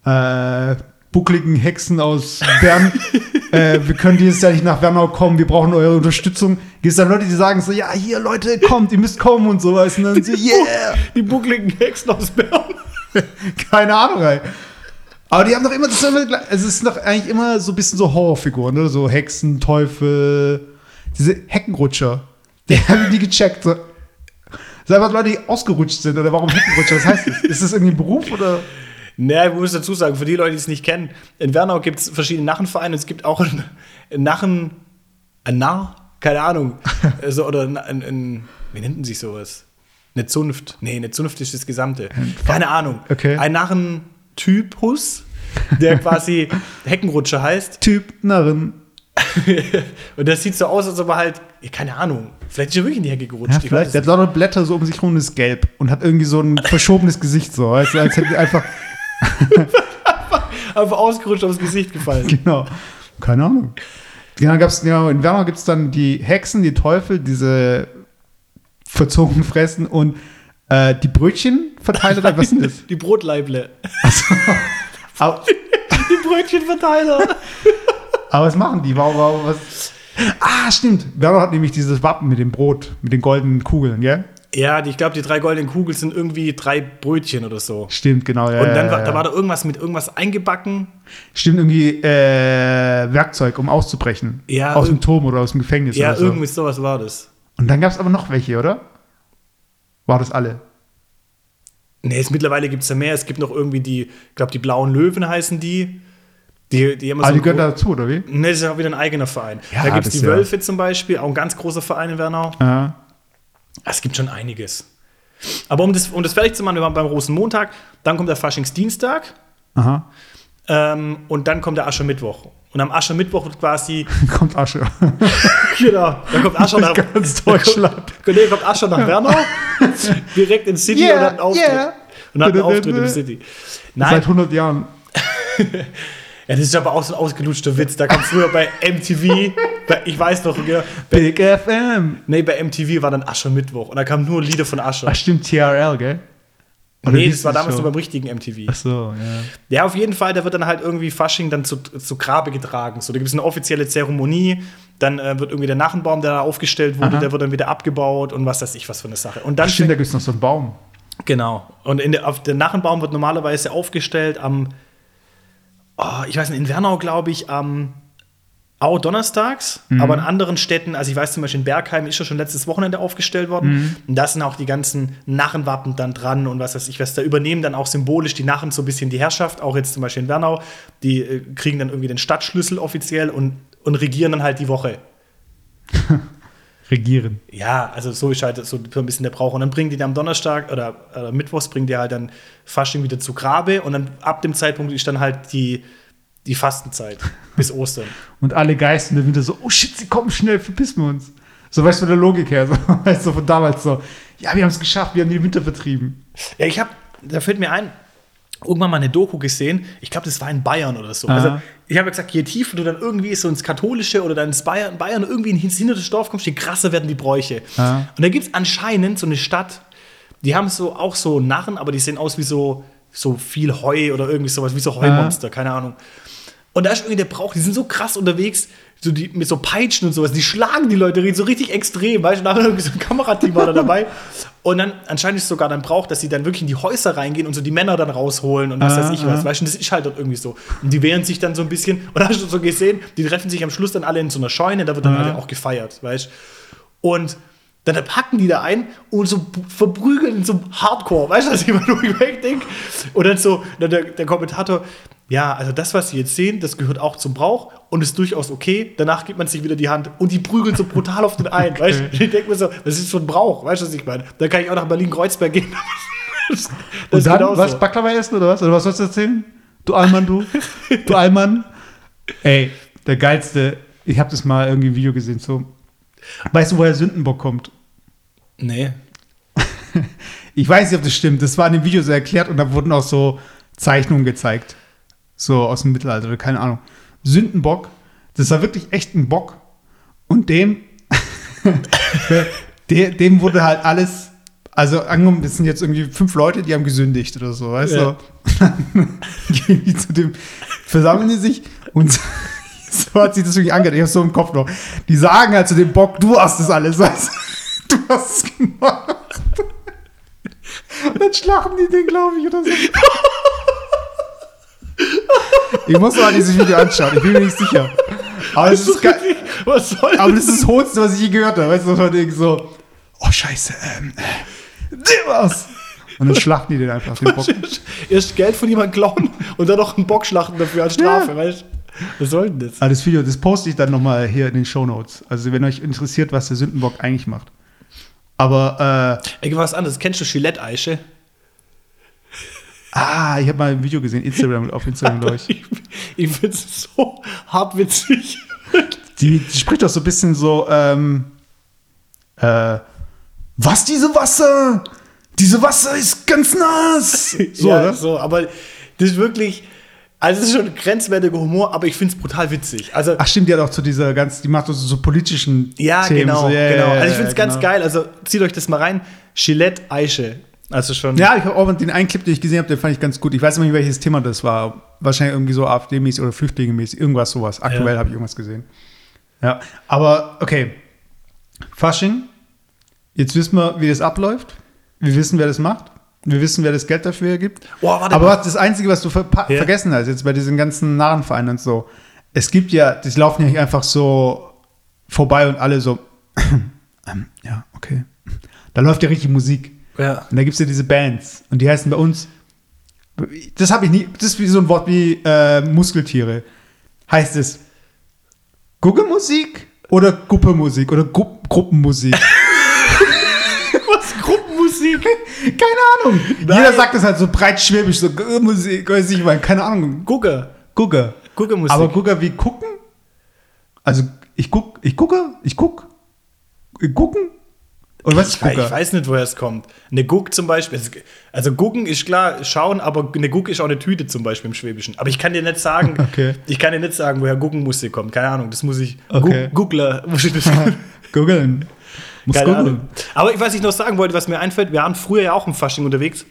die äh, buckligen Hexen aus Bern. äh, wir können dieses Jahr nicht nach Wernau kommen, wir brauchen eure Unterstützung. Gibt es dann Leute, die sagen so, ja, hier Leute, kommt, ihr müsst kommen und sowas. Und dann so, yeah.
die buckligen Hexen aus Bern.
Keine Ahnung, ey. Aber die haben doch immer also es ist doch eigentlich immer so ein bisschen so Horrorfiguren, ne? So Hexen, Teufel, diese Heckenrutscher. Die haben die gecheckt. So. Das sind einfach Leute, die ausgerutscht sind. Oder warum Heckenrutscher? Was heißt das? Ist das irgendwie ein Beruf oder?
Naja, ich muss dazu sagen, für die Leute, die es nicht kennen, in Wernau gibt es verschiedene Narrenvereine. Es gibt auch einen, einen Narren, ein Narr, keine Ahnung. also, oder ein, ein, wie nennt man sich sowas? Eine Zunft. Nee, eine Zunft ist das Gesamte. Keine Ahnung.
Okay.
Ein Narrentypus, der quasi Heckenrutscher heißt.
Typ Narren.
und das sieht so aus, als ob er halt, keine Ahnung, vielleicht ist er wirklich in die Hecke gerutscht.
Ja,
Ich
vielleicht. Der hat lauter Blätter so um sich rum und ist gelb und hat irgendwie so ein verschobenes Gesicht so. Als, als hätte einfach.
Einfach ausgerutscht aufs Gesicht gefallen.
genau. Keine Ahnung. Ja, gab's, ja, in Wernau gibt es dann die Hexen, die Teufel, diese verzogen fressen und äh, die Brötchenverteiler, was sind das?
Die Brotleible.
Aber,
Die Brötchenverteiler.
aber was machen die? Warum, warum, was? Ah, stimmt. Wernau hat nämlich dieses Wappen mit dem Brot, mit den goldenen Kugeln, gell?
Ja, die, ich glaube, die drei goldenen Kugeln sind irgendwie drei Brötchen oder so.
Stimmt, genau. Ja,
Und dann war, da war da irgendwas mit irgendwas eingebacken.
Stimmt, irgendwie äh, Werkzeug, um auszubrechen.
Ja,
aus dem Turm oder aus dem Gefängnis
Ja,
oder so.
irgendwie sowas war das.
Und dann gab es aber noch welche, oder? War das alle?
Nee, jetzt mittlerweile gibt es ja mehr. Es gibt noch irgendwie die, ich glaube, die blauen Löwen heißen die. Die, die
Ah,
so
die gehören dazu, oder wie?
Nee, das ist ja auch wieder ein eigener Verein.
Ja,
da gibt es die
ja.
Wölfe zum Beispiel, auch ein ganz großer Verein in Wernau.
Ja.
Es gibt schon einiges. Aber um das, um das fertig zu machen, wir waren beim Rosenmontag, dann kommt der Faschingsdienstag
Aha.
ähm, und dann kommt der Aschermittwoch. Und am Aschermittwoch wird quasi,
Kommt Asche.
genau, da kommt Ascher nach
Ganz Deutschland.
Da kommt, Ascher nach Wernau, direkt in City
Yeah,
und hat einen Auftritt.
yeah.
Und hat einen Auftritt im City. Nein,
Seit 100 Jahren.
Ja, das ist aber auch so ein ausgelutschter Witz. Da kam früher bei MTV, bei, ich weiß noch, ja, bei,
Big FM.
nee, bei MTV war dann Aschermittwoch und da kamen nur Lieder von Ascher.
Ach, stimmt, TRL, gell? Oder
nee, das war damals nur beim richtigen MTV.
Ach so, ja.
Ja, auf jeden Fall, da wird dann halt irgendwie Fasching dann zu, zu Grabe getragen. So, da gibt es eine offizielle Zeremonie, dann äh, wird irgendwie der Nachenbaum, der da aufgestellt wurde,
Aha.
der wird dann wieder abgebaut und was weiß ich, was für eine Sache. Und dann
Ach, stimmt, da gibt es noch so einen Baum.
Genau. Und der, auf der Nachenbaum wird normalerweise aufgestellt am, oh, ich weiß nicht, in Wernau, glaube ich, am auch donnerstags,
Mhm.
aber in anderen Städten, also ich weiß zum Beispiel in Bergheim ist ja schon letztes Wochenende aufgestellt worden.
Mhm.
Und da sind auch die ganzen Narrenwappen dann dran und was weiß ich, was da übernehmen dann auch symbolisch die Narren so ein bisschen die Herrschaft, auch jetzt zum Beispiel in Wernau. Die äh, kriegen dann irgendwie den Stadtschlüssel offiziell und, und regieren dann halt die Woche.
Regieren.
Ja, also so ist halt so ein bisschen der Brauch. Und dann bringen die dann am Donnerstag oder, oder Mittwochs bringen die halt dann Fasching wieder zu Grabe und dann ab dem Zeitpunkt ist dann halt die, die Fastenzeit bis Ostern.
Und alle Geister in der Winter so, oh shit, sie kommen schnell, verpissen wir uns. So weißt du, von der Logik her, so, weißt du, von damals so, ja, wir haben es geschafft, wir haben den Winter vertrieben.
Ja, ich habe, da fällt mir ein, irgendwann mal eine Doku gesehen. Ich glaube, das war in Bayern oder so.
Aha.
Also, ich habe ja gesagt, je tiefer du dann irgendwie so ins Katholische oder dann ins Bayern, Bayern irgendwie ins hintere Dorf kommst, je krasser werden die Bräuche.
Aha.
Und da gibt es anscheinend so eine Stadt, die haben so auch so Narren, aber die sehen aus wie so, so viel Heu oder irgendwie sowas, wie so Heumonster, keine Ahnung. Und da ist irgendwie der Brauch, die sind so krass unterwegs, so die, mit so Peitschen und sowas, die schlagen die Leute so richtig extrem, weißt du, nachher irgendwie so ein Kamerateam war da dabei. Und dann anscheinend ist es sogar dann braucht, dass sie dann wirklich in die Häuser reingehen und so die Männer dann rausholen und was
Ah,
weiß ich was.
ah.
Weißt du, das ist halt dort irgendwie so. Und die wehren sich dann so ein bisschen. Und hast du so gesehen, die treffen sich am Schluss dann alle in so einer Scheune, da wird dann
Ah.
halt auch gefeiert, weißt du. Und dann packen die da ein und so verprügeln so Hardcore, weißt du, was ich immer nur denke? Und dann so, dann der, der Kommentator, ja, also das, was Sie jetzt sehen, das gehört auch zum Brauch und ist durchaus okay. Danach gibt man sich wieder die Hand und die prügeln so brutal auf den ein, weißt du? Ich denke mir so, was ist ein Brauch, weißt du, was ich meine? Dann kann ich auch nach Berlin-Kreuzberg gehen. das
Und dann,
genauso.
was, Baklava essen oder was? Oder was sollst du erzählen? Du Allmann, du? du Allmann? Ey, der geilste, ich habe das mal irgendwie im Video gesehen, so. Weißt du, woher Sündenbock kommt?
Nee.
Ich weiß nicht, ob das stimmt. Das war in dem Video so erklärt und da wurden auch so Zeichnungen gezeigt. So aus dem Mittelalter oder keine Ahnung. Sündenbock, das war wirklich echt ein Bock. Und dem, de, dem wurde halt alles, also angenommen, das sind jetzt irgendwie fünf Leute, die haben gesündigt oder so, weißt
Ja.
du? Dann gehen die zu dem, versammeln die sich und so hat sich das wirklich angehört. Ich hab's so im Kopf noch. Die sagen halt zu dem Bock, du hast das alles, weißt du? Du hast es gemacht. Und dann schlagen die den, glaube ich, oder so. Ich muss mal dieses Video anschauen, ich bin mir nicht sicher. Aber es ist geil.
Was soll
Aber das ist das Hohnste, was ich je gehört habe. Weißt du, von denen so, oh Scheiße, ähm, äh, war's. Und dann schlachten die den einfach, den Bock.
Erst Geld von jemandem klauen und dann noch einen Bock schlachten dafür als Strafe,
Ja.
weißt du? Was soll denn das?
Aber das Video, das poste ich dann nochmal hier in den Show Notes. Also wenn euch interessiert, was der Sündenbock eigentlich macht. Aber, äh,
Ey, was anderes. Kennst du Gillette-Eiche?
Ah, ich habe mal ein Video gesehen, Instagram, auf Instagram, glaube ich.
Ich, ich finde es so hart witzig.
Die, die spricht doch so ein bisschen so, ähm, äh, was diese Wasser? Diese Wasser ist ganz nass. So,
ja,
oder?
so, aber das ist wirklich, also es ist schon grenzwertiger Humor, aber ich finde es brutal witzig. Also,
Ach stimmt, die hat auch zu dieser ganz, die macht so, so politischen
ja,
Themen.
genau,
so, ja, ja,
genau. Also ich finde es
ja,
ganz
genau.
geil. Also zieht euch das mal rein. Gillette-Eiche. Also schon.
Ja, ich habe auch den einen Clip, den ich gesehen habe, den fand ich ganz gut. Ich weiß nicht, welches Thema das war. Wahrscheinlich irgendwie so AfD-mäßig oder Flüchtlinge-mäßig, irgendwas sowas. Aktuell
Ja.
habe ich irgendwas gesehen. Ja, aber okay. Fasching. Jetzt wissen wir, wie das abläuft. Wir wissen, wer das macht. Wir wissen, wer das Geld dafür gibt.
Boah, warte
aber
mal.
das Einzige, was du verpa-
Ja.
vergessen hast, jetzt bei diesen ganzen Narrenvereinen und so, es gibt ja, die laufen ja nicht einfach so vorbei und alle so, ähm, ja, okay. Da läuft ja richtig Musik.
Ja.
Und da gibt es ja diese Bands. Und die heißen bei uns, das habe ich nie, das ist wie so ein Wort wie äh, Muskeltiere. Heißt es Guggemusik oder Guppemusik oder Gru Gruppenmusik?
Was? Gruppenmusik?
keine Ahnung. Jeder sagt das halt so breitschwäbisch, so Guggemusik, weiß ich mal, keine Ahnung.
Gugge.
Gugge.
Guggemusik.
Aber Gugge wie gucken? Also ich guck, ich gucke, ich guck, gucken? Oder was
Ich,
Gugge?
ich weiß nicht, woher es kommt. Eine Guck zum Beispiel. es- Also Gucken ist klar, schauen, aber eine Guck ist auch eine Tüte zum Beispiel im Schwäbischen. Aber ich kann dir nicht sagen,
Okay.
ich kann dir nicht sagen, woher Guckenmusik kommt. Keine Ahnung, das muss ich.
Okay.
Googler.
Googeln. Muss
Keine
googeln.
Ahnung. Aber ich weiß, ich noch sagen wollte, was mir einfällt. Wir waren früher ja auch im Fasching unterwegs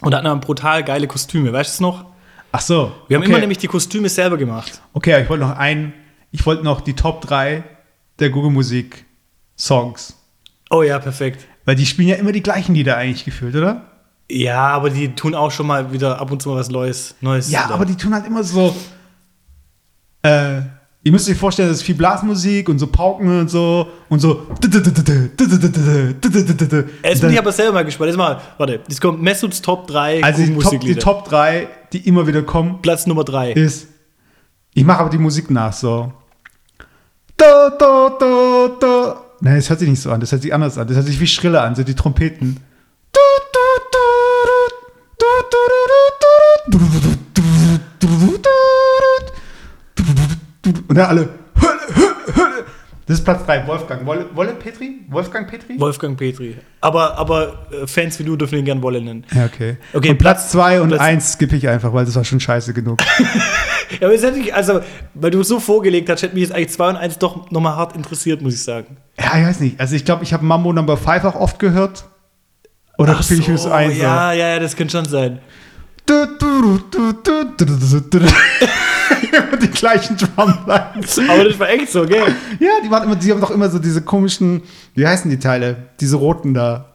und hatten dann brutal geile Kostüme. Weißt du es noch?
Ach so.
Wir haben
okay.
immer nämlich die Kostüme selber gemacht.
Okay, ich wollte noch einen, ich wollte noch die Top 3 der Google Musik Songs.
Oh ja, perfekt.
Weil die spielen ja immer die gleichen Lieder eigentlich gefühlt, oder?
Ja, aber die tun auch schon mal wieder ab und zu mal was Neues. Neues
Ja,
wieder.
aber die tun halt immer so. Äh, ihr müsst euch vorstellen, das ist viel Blasmusik und so Pauken und so und so.
Jetzt bin ich aber selber mal gespannt. Jetzt mal, warte, jetzt kommt Messuds Top 3
Also die Top, die. Top 3, die immer wieder kommen,
Platz Nummer 3.
ist. Ich mache aber die Musik nach, so. Da, da, da, da. Nein, das hört sich nicht so an, das hört sich anders an. Das hört sich wie Schrille an, so die Trompeten. Und dann alle. Das ist Platz 3, Wolfgang. Wolle, Wolle Petri? Wolfgang Petri?
Wolfgang Petri. Aber, aber äh, Fans wie du dürfen ihn gern Wolle nennen.
Ja, okay.
Okay,
und Platz 2 und
Platz-
1 skippe ich einfach, weil das war schon scheiße genug.
Ja, aber jetzt hätte ich, also, weil du es so vorgelegt hast, hätte mich jetzt eigentlich 2 und 1 doch nochmal hart interessiert, muss ich sagen.
Ja, ich weiß nicht. Also ich glaube, ich habe Mambo Number 5 auch oft gehört. Oder
Ach
spiele ich das ein? so?
ja, ja, ja, das könnte schon sein.
Immer die gleichen Drumlines.
Aber das war echt so, gell?
Ja, die waren immer, die haben doch immer so diese komischen, wie heißen die Teile? Diese roten da.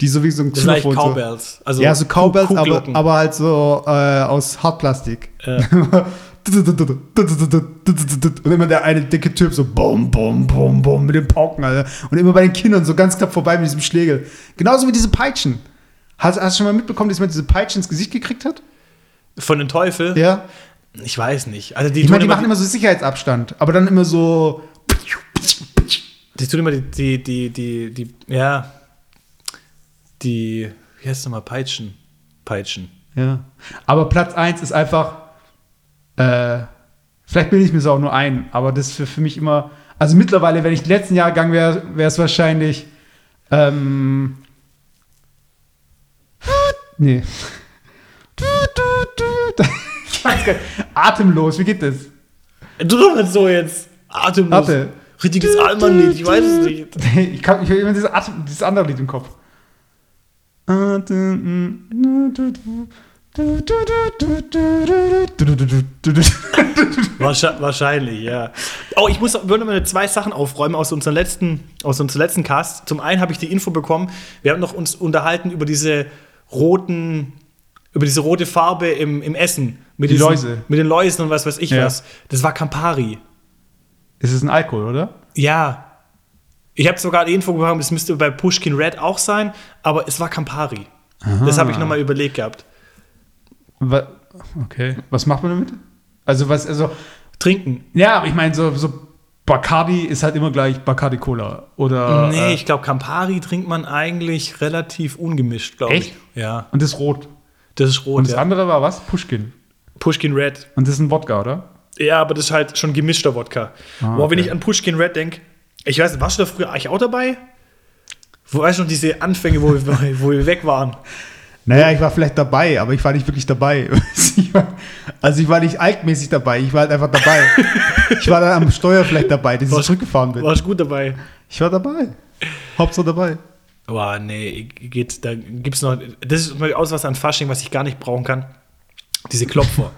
Die so wie so ein
Das sind eigentlich
Xylophon so.
Cowbells. Also
ja, so Cowbells, aber, aber halt so äh, aus Hartplastik.
Ja.
Und immer der eine dicke Typ so bum, bum, bum, bum mit den Pauken, Alter. Und immer bei den Kindern so ganz knapp vorbei mit diesem Schlegel. Genauso wie diese Peitschen. Hast, hast du schon mal mitbekommen, dass man diese Peitsche ins Gesicht gekriegt hat?
Von den Teufel?
Ja.
Ich weiß nicht. Also die,
Ich meine, die machen immer so Sicherheitsabstand, aber dann immer so.
die tun immer die, die, die, die, die, ja, die, wie heißt es nochmal, Peitschen. Peitschen.
Ja. Aber Platz 1 ist einfach. Äh, vielleicht bilde ich mir es auch nur ein, aber das ist für, für mich immer. Also mittlerweile, wenn ich die letzten Jahre gegangen wäre, wäre es wahrscheinlich. Ähm, nee. Atemlos, wie geht das?
Drüber so jetzt. Atemlos.
Warte.
Richtiges Allmann-Lied, ich weiß es nicht.
Ich, kann, ich habe immer dieses, Atem, dieses andere Lied im Kopf.
Wahrscheinlich, ja. Oh, ich muss würde mal zwei Sachen aufräumen aus unserem letzten, aus unserem letzten Cast. Zum einen habe ich die Info bekommen, wir haben noch uns unterhalten über diese roten, über diese rote Farbe im, im Essen. Mit
Die
diesen-
Läuse.
Mit den Läusen und was weiß ich
Ja.
was. Das war Campari.
Es ist ein Alkohol, oder?
Ja. Ich habe sogar die Info bekommen, das müsste bei Pushkin Red auch sein, aber es war Campari. Das habe ich nochmal überlegt gehabt.
Okay. Was macht man damit? Also was, also,
Trinken.
ja, aber ich meine, so, so Bacardi ist halt immer gleich Bacardi Cola. Oder.
nee,
äh,
ich glaube, Campari trinkt man eigentlich relativ ungemischt, glaube ich.
Echt?
Ja.
Und das ist rot.
Das ist rot.
Und das
ja.
andere war was? Pushkin.
Pushkin Red.
Und das ist ein Wodka, oder?
Ja, aber das ist halt schon gemischter Wodka.
Ah,
Boah, wenn
okay.
ich an Pushkin Red denke, ich weiß nicht, warst du da früher eigentlich auch dabei? Wo weißt du noch diese Anfänge, wo wir, wo wir weg waren?
Naja, ich war vielleicht dabei, aber ich war nicht wirklich dabei. Ich war- also ich war nicht altmäßig dabei, ich war halt einfach dabei. ich war dann am Steuer vielleicht dabei, dass ich
Warst-
zurückgefahren bin.
Warst gut dabei?
Ich war dabei. Hauptsache dabei.
Boah, nee, geht, da gibt's noch. Das ist mal aus was an Fasching, was ich gar nicht brauchen kann. Diese Klopfer.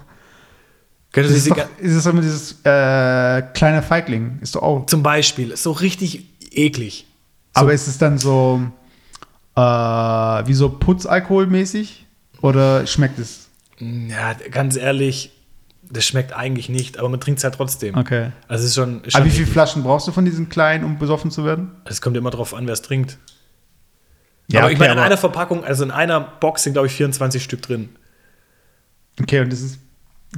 Kennst du
Das ist,
diese
doch, ist das immer dieses äh, kleine Feigling? Ist doch auch.
zum Beispiel, so richtig eklig.
Aber ist es dann so äh, wie so Putzalkoholmäßig? Oder schmeckt es?
Ja, ganz ehrlich, das schmeckt eigentlich nicht, aber man trinkt es halt trotzdem.
Okay.
Also es ist schon. Ist
Aber
schon
wie viele. Flaschen brauchst du von diesen kleinen, um besoffen zu werden?
Es kommt immer drauf an, wer es trinkt.
Ja,
aber ich
okay,
meine, in einer Verpackung, also in einer Box sind, glaube ich, 24 Stück drin.
Okay, und das ist.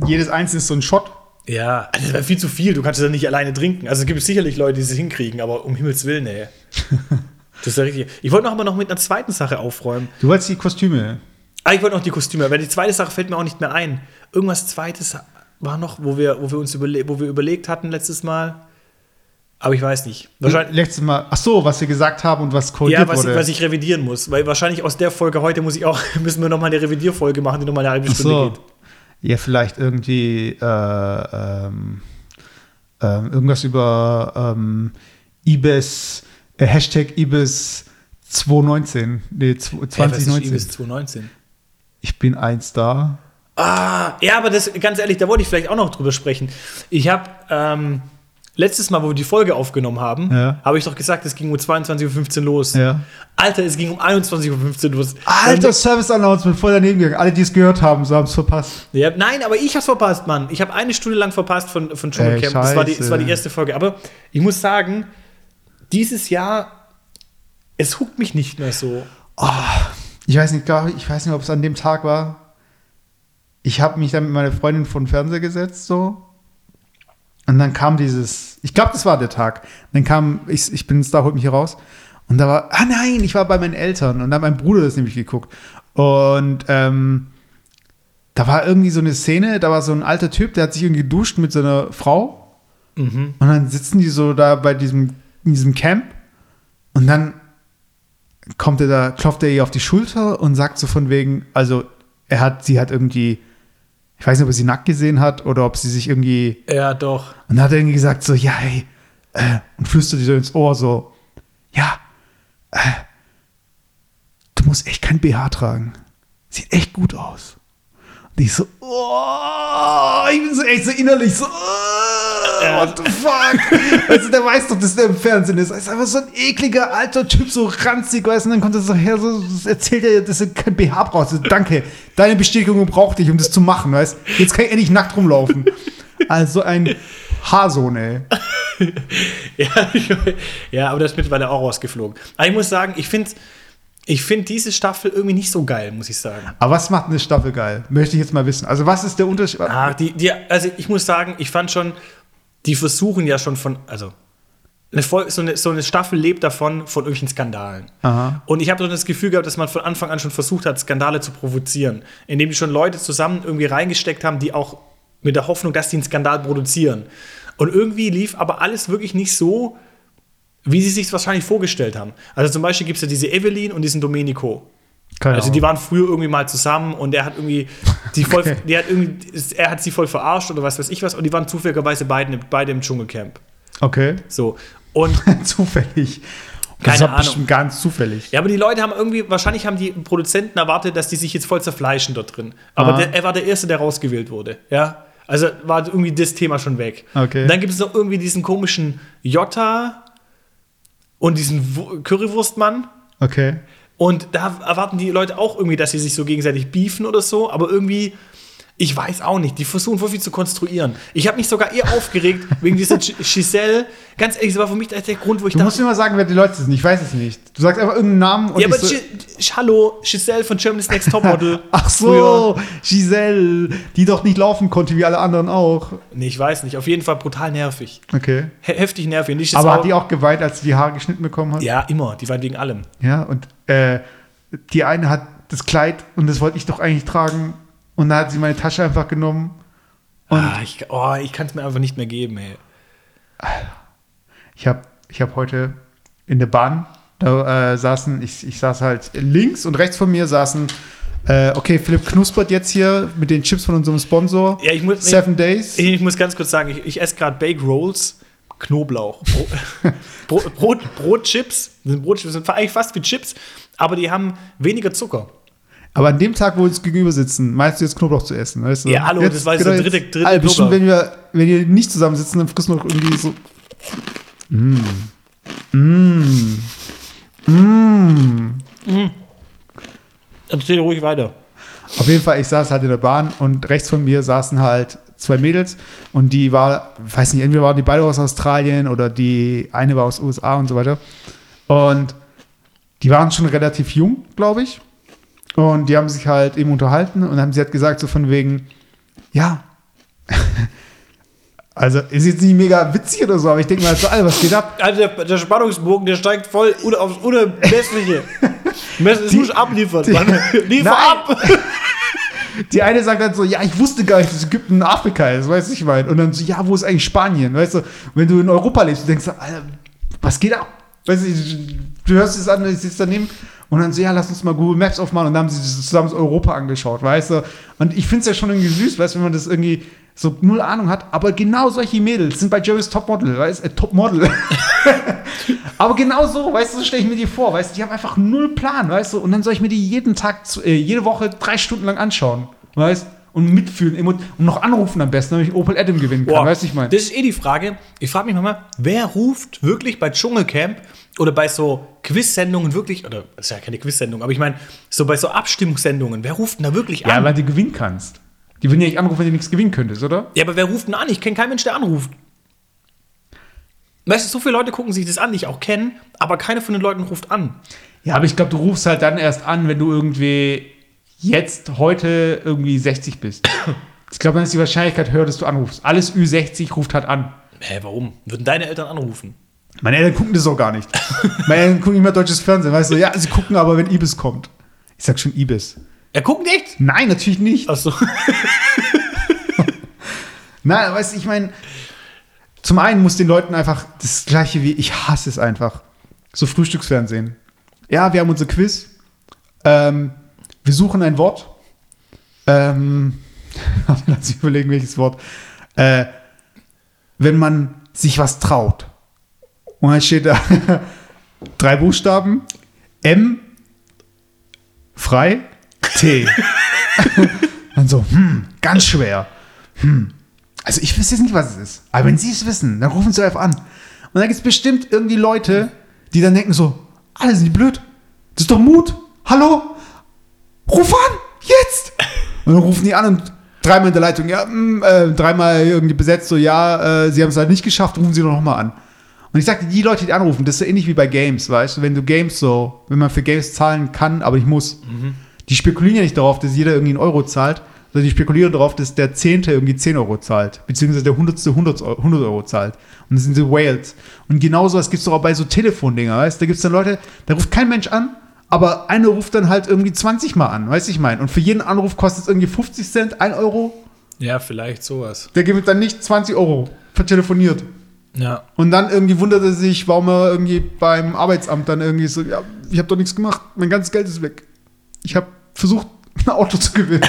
Jedes einzelne ist so ein Shot.
Ja, also das wäre viel zu viel. Du kannst es ja nicht alleine trinken. Also es gibt sicherlich Leute, die es hinkriegen, aber um Himmels Willen, ey. Das ist ja richtig. Ich wollte noch mal noch mit einer zweiten Sache aufräumen.
Du wolltest die Kostüme.
Ah, ich wollte noch die Kostüme, weil die zweite Sache fällt mir auch nicht mehr ein. Irgendwas zweites war noch, wo wir, wo wir uns überle wo wir überlegt hatten letztes Mal. Aber ich weiß nicht. Wahrscheinlich.
Letztes Mal. Ach so, was wir gesagt haben und was korrigiert
Ja, was,
wurde.
was ich revidieren muss. Weil wahrscheinlich aus der Folge heute muss ich auch, müssen wir noch mal eine Revidierfolge machen, die noch mal eine halbe Stunde
so.
geht.
Ja, vielleicht irgendwie äh, ähm, ähm, irgendwas über ähm, IBIS, äh, Hashtag IBIS 2019. Nee, zw-
Hey, was ist
2019.
Ibis 2019?
ich bin eins da.
Ah, ja, aber das, ganz ehrlich, da wollte ich vielleicht auch noch drüber sprechen. Ich habe ähm, letztes Mal, wo wir die Folge aufgenommen haben,
Ja.
habe ich doch gesagt, es ging um 22.15 Uhr los.
Ja.
Alter, es ging um 21.15 Uhr los.
Alter, Service-Announcement voll daneben gegangen. Alle, die es gehört haben, so haben es verpasst.
Ja, nein, aber ich hab's verpasst, Mann. Ich habe eine Stunde lang verpasst von, von
Ey,
Dschungelcamp. Das war, die, das war die erste Folge. Aber ich muss sagen, dieses Jahr, es huckt mich nicht mehr so.
Ich weiß nicht, glaub, ich weiß nicht, ob es an dem Tag war. Ich habe mich dann mit meiner Freundin vor den Fernseher gesetzt, so. Und dann kam dieses, ich glaube, das war der Tag. Dann kam, ich, ich bin Star, holt mich hier raus. Und da war, ah nein, ich war bei meinen Eltern. Und dann hat mein Bruder das nämlich geguckt. Und ähm, da war irgendwie so eine Szene, da war so ein alter Typ, der hat sich irgendwie geduscht mit seiner Frau.
Mhm.
Und dann sitzen die so da bei diesem, in diesem Camp. Und dann kommt er da, klopft er ihr auf die Schulter und sagt so von wegen, also er hat, sie hat irgendwie, ich weiß nicht, ob er sie nackt gesehen hat oder ob sie sich irgendwie,
Ja, doch.
und dann hat er irgendwie gesagt so, ja, hey, äh, und flüstert ihr so ins Ohr so, ja, äh, du musst echt kein BH tragen. Sieht echt gut aus. Und ich so, oh, ich bin so echt so innerlich so, oh, what the fuck? also der weiß doch, dass der im Fernsehen ist. Er ist einfach so ein ekliger alter Typ, so ranzig, weißt du, und dann kommt er so her, so erzählt er, dass er kein BH braucht. Also, danke, deine Bestätigung brauchte ich, um das zu machen, weißt du. Jetzt kann ich endlich nackt rumlaufen. Also ein Haarsohn, ey.
Ja, ja, aber das ist mittlerweile auch rausgeflogen. Aber ich muss sagen, ich finde ich find diese Staffel irgendwie nicht so geil, muss ich sagen.
Aber was macht eine Staffel geil? Möchte ich jetzt mal wissen. Also was ist der Unterschied?
Ah, die, die, also ich muss sagen, ich fand schon, die versuchen ja schon von, also eine Fol- so, eine, so eine Staffel lebt davon, von irgendwelchen Skandalen.
Aha.
Und ich habe so das Gefühl gehabt, dass man von Anfang an schon versucht hat, Skandale zu provozieren, indem die schon Leute zusammen irgendwie reingesteckt haben, die auch mit der Hoffnung, dass die einen Skandal produzieren. Und irgendwie lief aber alles wirklich nicht so, wie sie sich wahrscheinlich vorgestellt haben. Also zum Beispiel gibt es ja diese Evelyn und diesen Domenico.
Keine
Also die
Ahnung.
waren früher irgendwie mal zusammen und er hat irgendwie die voll,
Okay.
die hat irgendwie, er hat sie voll verarscht oder was weiß ich was und die waren zufälligerweise beide, beide im Dschungelcamp.
Okay.
So. Und
zufällig.
Keine
das
Ahnung.
bestimmt ganz zufällig.
ja, aber die Leute haben irgendwie, wahrscheinlich haben die Produzenten erwartet, dass die sich jetzt voll zerfleischen dort drin. Aber
Aha.
der, er war der Erste, der rausgewählt wurde. Ja. Also war irgendwie das Thema schon weg.
Okay.
Und dann gibt es noch irgendwie diesen komischen Jota und diesen Wu- Currywurstmann.
Okay.
Und da erwarten die Leute auch irgendwie, dass sie sich so gegenseitig beefen oder so, aber irgendwie, ich weiß auch nicht, die versuchen voll viel zu konstruieren. Ich habe mich sogar eher aufgeregt wegen dieser Gi- Giselle. Ganz ehrlich, das war für mich der Grund, wo ich
Du musst mir mal sagen, wer die Leute sind. Ich weiß es nicht. Du sagst einfach irgendeinen Namen und
ja, aber
so,
Gi- hallo, Giselle von Germany's Next Topmodel.
Ach so, Giselle, die doch nicht laufen konnte, wie alle anderen auch.
Nee, ich weiß nicht. Auf jeden Fall brutal nervig.
Okay.
He heftig nervig. Und ich
Aber hat die auch geweint, als sie die Haare geschnitten bekommen hat?
Ja, immer. Die waren wegen allem.
Ja, und äh, die eine hat das Kleid und das wollte ich doch eigentlich tragen. Und dann hat sie meine Tasche einfach genommen.
Ah, ich, oh, ich kann es mir einfach nicht mehr geben, ey.
ich habe ich hab heute in der Bahn, da äh, saßen, ich, ich saß halt links und rechts von mir saßen, äh, okay, Philipp knuspert jetzt hier mit den Chips von unserem Sponsor.
Ja, ich muss-
Seven Days.
Ich, ich muss ganz kurz sagen, ich, ich esse gerade Bake Rolls, Knoblauch. Bro- Brot, Brot, Brotchips, Brotchips sind eigentlich fast wie Chips, aber die haben weniger Zucker.
Aber an dem Tag, wo wir uns gegenüber sitzen, meinst du jetzt Knoblauch zu essen, weißt du?
Ja, hallo, das war jetzt der
jetzt-
dritte- dritte
Alter, bestimmt, wenn wir, wenn wir nicht zusammensitzen, dann frisst man doch irgendwie so.
Erzähl ruhig weiter.
Auf jeden Fall, ich saß halt in der Bahn und rechts von mir saßen halt zwei Mädels und die war, weiß nicht, entweder waren die beide aus Australien oder die eine war aus USA und so weiter. Und die waren schon relativ jung, glaube ich. Und die haben sich halt eben unterhalten und haben sie hat gesagt, so von wegen, ja. also ist jetzt nicht mega witzig oder so, aber ich denke mal so, Alter, was geht ab?
Also der, der Spannungsbogen, der steigt voll aufs Unermessliche. Das muss abliefern.
die-
Mann. Liefer
Nein.
ab!
Die eine sagt dann so, ja, ich wusste gar nicht, dass Ägypten in Afrika ist, weißt du, ich meine. Und dann so, ja, wo ist eigentlich Spanien, weißt du? Wenn du in Europa lebst, du denkst so, Alter, was geht ab? Weißt du, du hörst es an, ich sitze daneben und dann so, ja, lass uns mal Google Maps aufmachen und dann haben sie zusammen Europa angeschaut, weißt du? Und ich finde es ja schon irgendwie süß, weißt du, wenn man das irgendwie so null Ahnung hat, aber genau solche Mädels sind bei Jerry's Topmodel, weißt du, äh, Topmodel. Aber genau so, weißt du, so stelle ich mir die vor, weißt du, die haben einfach null Plan, weißt du, und dann soll ich mir die jeden Tag, äh, jede Woche drei Stunden lang anschauen, weißt und mitfühlen und noch anrufen am besten, damit ich Opel Adam gewinnen kann,
Boah,
weißt du, ich meine.
Das ist eh die Frage. Ich frage mich manchmal, wer ruft wirklich bei Dschungelcamp oder bei so Quiz-Sendungen wirklich, oder das ist ja keine Quiz-Sendung, aber ich meine, so bei so Abstimmungssendungen, wer ruft denn da wirklich
Ja,
an?
weil du gewinnen kannst. Die würden ja nicht anrufen, wenn du nichts gewinnen könntest, oder?
Ja, aber wer ruft denn an? Ich kenne keinen Mensch, der anruft. Weißt du, so viele Leute gucken sich das an, die ich auch kenne, aber keiner von den Leuten ruft an.
Ja, aber ich glaube, du rufst halt dann erst an, wenn du irgendwie jetzt, heute irgendwie 60 bist. Ich glaube, dann ist die Wahrscheinlichkeit höher, dass du anrufst. Alles Ü60 ruft halt an.
Hä, warum? Würden deine Eltern anrufen?
Meine Eltern gucken das auch gar nicht. Meine Eltern gucken immer deutsches Fernsehen, weißt du? Ja, sie gucken aber, wenn Ibis kommt. Ich sag schon Ibis.
Er guckt nicht?
Nein, natürlich nicht.
Achso.
Nein, weißt du, ich meine, zum einen muss den Leuten einfach das gleiche wie ich hasse es einfach. So Frühstücksfernsehen. Ja, wir haben unser Quiz. Ähm, wir suchen ein Wort. Ähm, lass mich überlegen, welches Wort. Äh, wenn man sich was traut. Und dann steht da drei Buchstaben. M, frei, T. dann so, hm, ganz schwer. Hm. Also ich wüsste jetzt nicht, was es ist. Aber wenn sie es wissen, dann rufen sie einfach an. Und dann gibt es bestimmt irgendwie Leute, die dann denken so, alle sind die blöd. Das ist doch Mut. Hallo? Ruf an! Jetzt! Und dann rufen die an und dreimal in der Leitung, ja, mm, äh, dreimal irgendwie besetzt, so, ja, äh, sie haben es halt nicht geschafft, rufen sie doch nochmal an. Und ich sagte, die Leute, die anrufen, das ist so ähnlich wie bei Games, weißt du, wenn du Games so, wenn man für Games zahlen kann, aber nicht muss, die spekulieren ja nicht darauf, dass jeder irgendwie einen Euro zahlt, sondern die spekulieren darauf, dass der Zehnte irgendwie 10 Euro zahlt, beziehungsweise der Hundertste 100 Euro, 100 Euro zahlt. Und das sind so Whales. Und genauso was gibt es doch auch bei so Telefondinger, weißt du, da gibt es dann Leute, da ruft kein Mensch an, aber einer ruft dann halt irgendwie 20 Mal an, weißt du, ich meine. Und für jeden Anruf kostet es irgendwie 50 Cent, 1 Euro.
Ja, vielleicht sowas.
Der gibt dann nicht 20 Euro vertelefoniert.
Ja.
Und dann irgendwie wundert er sich, warum er irgendwie beim Arbeitsamt dann irgendwie so, ja, ich habe doch nichts gemacht, mein ganzes Geld ist weg. Ich habe versucht, ein Auto zu gewinnen.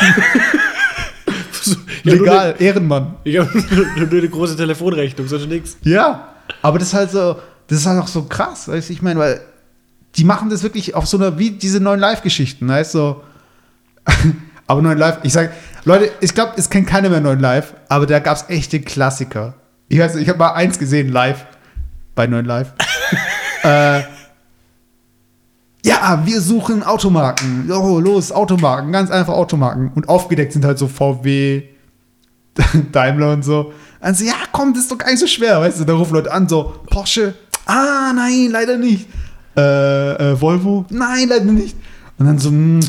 Legal, Ehrenmann.
Ich habe nur eine große Telefonrechnung, sonst nichts.
Ja, aber das ist halt so, das ist halt auch so krass, weißt du, ich meine, weil die machen das wirklich auf so einer, wie diese neuen Live-Geschichten, weißt du, so. aber neuen Live, ich sag, Leute, ich glaube, es kennt keiner mehr neuen Live, aber da gab es echte Klassiker. Ich weiß, nicht, ich habe mal eins gesehen live bei neuen Live. äh, ja, wir suchen Automarken. Oh, los, Automarken, ganz einfach Automarken. Und aufgedeckt sind halt so VW, Daimler und so. Also, ja, komm, das ist doch gar nicht so schwer, weißt du? Da rufen Leute an, so, Porsche, ah, nein, leider nicht. Äh, äh, Volvo, nein, leider nicht. Und dann so, hm,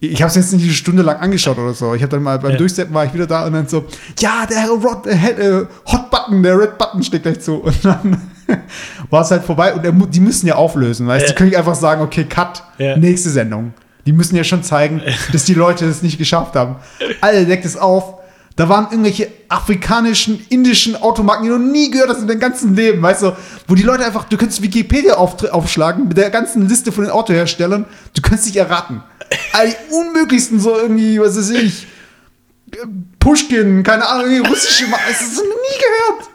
ich habe es jetzt nicht eine Stunde lang angeschaut oder so. Ich habe dann mal beim
Ja.
Durchsetzen war ich wieder da und dann so, ja, der Rot, äh, äh, Hot Button, der Red Button steckt gleich zu. Und dann war es halt vorbei und er, die müssen ja auflösen, weißt du?
Ja.
Die können nicht einfach sagen, okay, Cut,
Ja.
nächste Sendung. Die müssen ja schon zeigen, dass die Leute das nicht geschafft haben. Alle deckt es auf. Da waren irgendwelche afrikanischen, indischen Automarken, die du noch nie gehört hast in deinem ganzen Leben, weißt du, wo die Leute einfach, du könntest Wikipedia auf, aufschlagen mit der ganzen Liste von den Autoherstellern, du könntest dich erraten. All die unmöglichsten, so irgendwie, was weiß ich, Pushkin, keine Ahnung, russische, das du noch nie gehört.